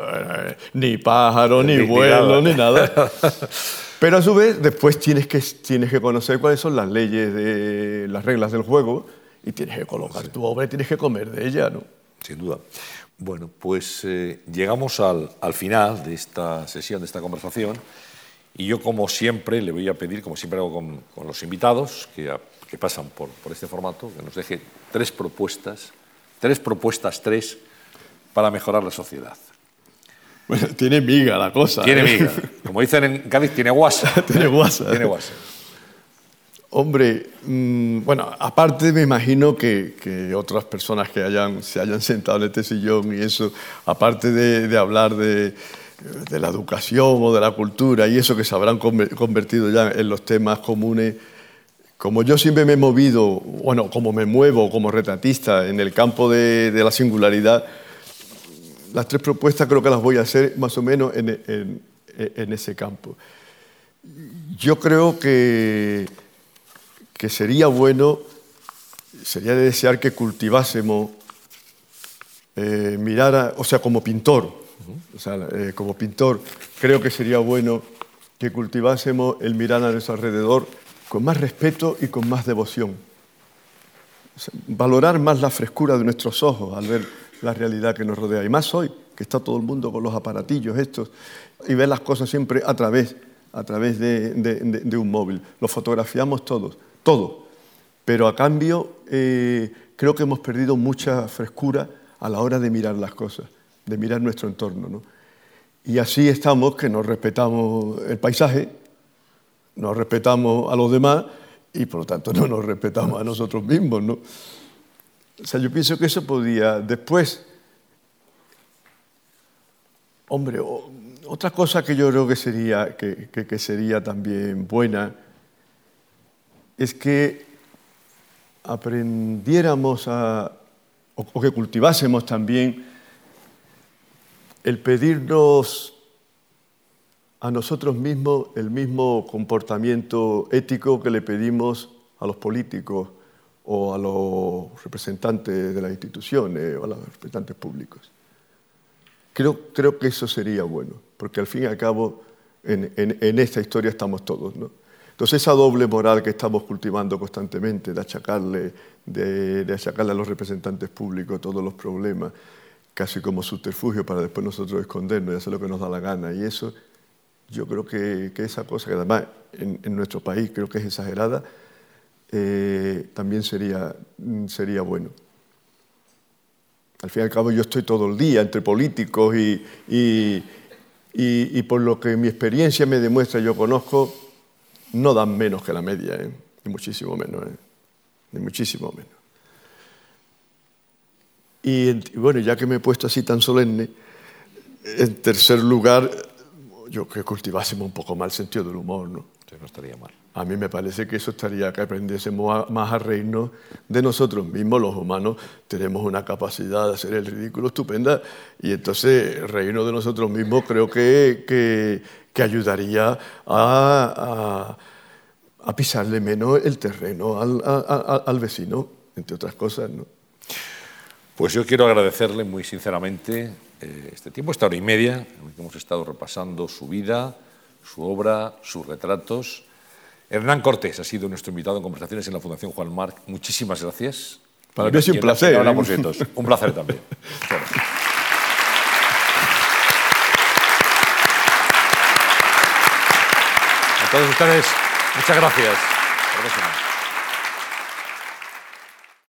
Ni pájaro, ni vuelo, ni nada. Pero a su vez, después tienes que, tienes que conocer cuáles son las leyes, de, las reglas del juego, y tienes que colocar tu obra y tienes que comer de ella, ¿no? Sin duda. Bueno, pues eh, llegamos al, final de esta sesión, de esta conversación, y yo, como siempre, le voy a pedir, como siempre hago con, los invitados que, pasan por, este formato, que nos deje tres propuestas, tres propuestas, tres, para mejorar la sociedad. Bueno, tiene miga la cosa. Tiene ¿eh? miga. Como dicen en Cádiz, tiene guasa. tiene guasa. Tiene guasa. Hombre, mm, bueno, aparte me imagino que, otras personas que hayan, se hayan sentado en este sillón y eso, aparte de, hablar de, la educación o de la cultura y eso que se habrán convertido ya en los temas comunes, como yo siempre me he movido, bueno, como me muevo como retratista en el campo de, la singularidad, las tres propuestas creo que las voy a hacer más o menos en ese campo. Yo creo que que sería bueno, sería de desear que cultivásemos, eh, o sea, como pintor, o sea, eh, como pintor, creo que sería bueno que cultivásemos el mirar a nuestro alrededor con más respeto y con más devoción. valorar más la frescura de nuestros ojos al ver la realidad que nos rodea. Y más hoy, que está todo el mundo con los aparatillos estos y ver las cosas siempre a través, a través de un móvil. Lo fotografiamos todos todo. Pero a cambio eh, creo que hemos perdido mucha frescura a la hora de mirar las cosas, de mirar nuestro entorno. Y así estamos, que nos respetamos el paisaje, nos respetamos a los demás y por lo tanto no nos respetamos a nosotros mismos. ¿no? O sea, yo pienso que eso podía después... Hombre, otra cosa que yo creo que sería, que sería también buena es que aprendiéramos a, o que cultivásemos también el pedirnos a nosotros mismos el mismo comportamiento ético que le pedimos a los políticos o a los representantes de las instituciones o a los representantes públicos. Creo, creo que eso sería bueno, porque al fin y al cabo en, en esta historia estamos todos. ¿no? Entonces esa doble moral que estamos cultivando constantemente, de achacarle, de, achacarle a los representantes públicos todos los problemas, casi como subterfugio para después nosotros escondernos y hacer lo que nos da la gana. Y eso, yo creo que, esa cosa, que además en, nuestro país creo que es exagerada, eh, también sería, sería bueno. Al fin y al cabo yo estoy todo el día entre políticos y, y, y por lo que mi experiencia me demuestra, yo conozco no dan menos que la media. ¿eh? muchísimo menos, ¿eh? ni muchísimo menos. Y, y bueno, ya que me he puesto así tan solemne, en tercer lugar, yo que cultivásemos un poco más el sentido del humor, ¿no? Sí, no estaría mal. A mí me parece que eso estaría que aprendiésemos a- más a reírnos de nosotros mismos, los humanos. Tenemos una capacidad de hacer el ridículo estupenda y entonces reírnos de nosotros mismos creo que, que, que ayudaría a, a- a pisarle menos el terreno al, a- al vecino, entre otras cosas. ¿no? Pues yo quiero agradecerle muy sinceramente eh, este tiempo, esta hora y media, en el que hemos estado repasando su vida, su obra, sus retratos. Hernán Cortés ha sido nuestro invitado en conversaciones en la Fundación Juan Marc. Muchísimas gracias. Para mí sido un placer, ¿eh? Un placer también. Gracias. A todos ustedes, muchas gracias. La próxima.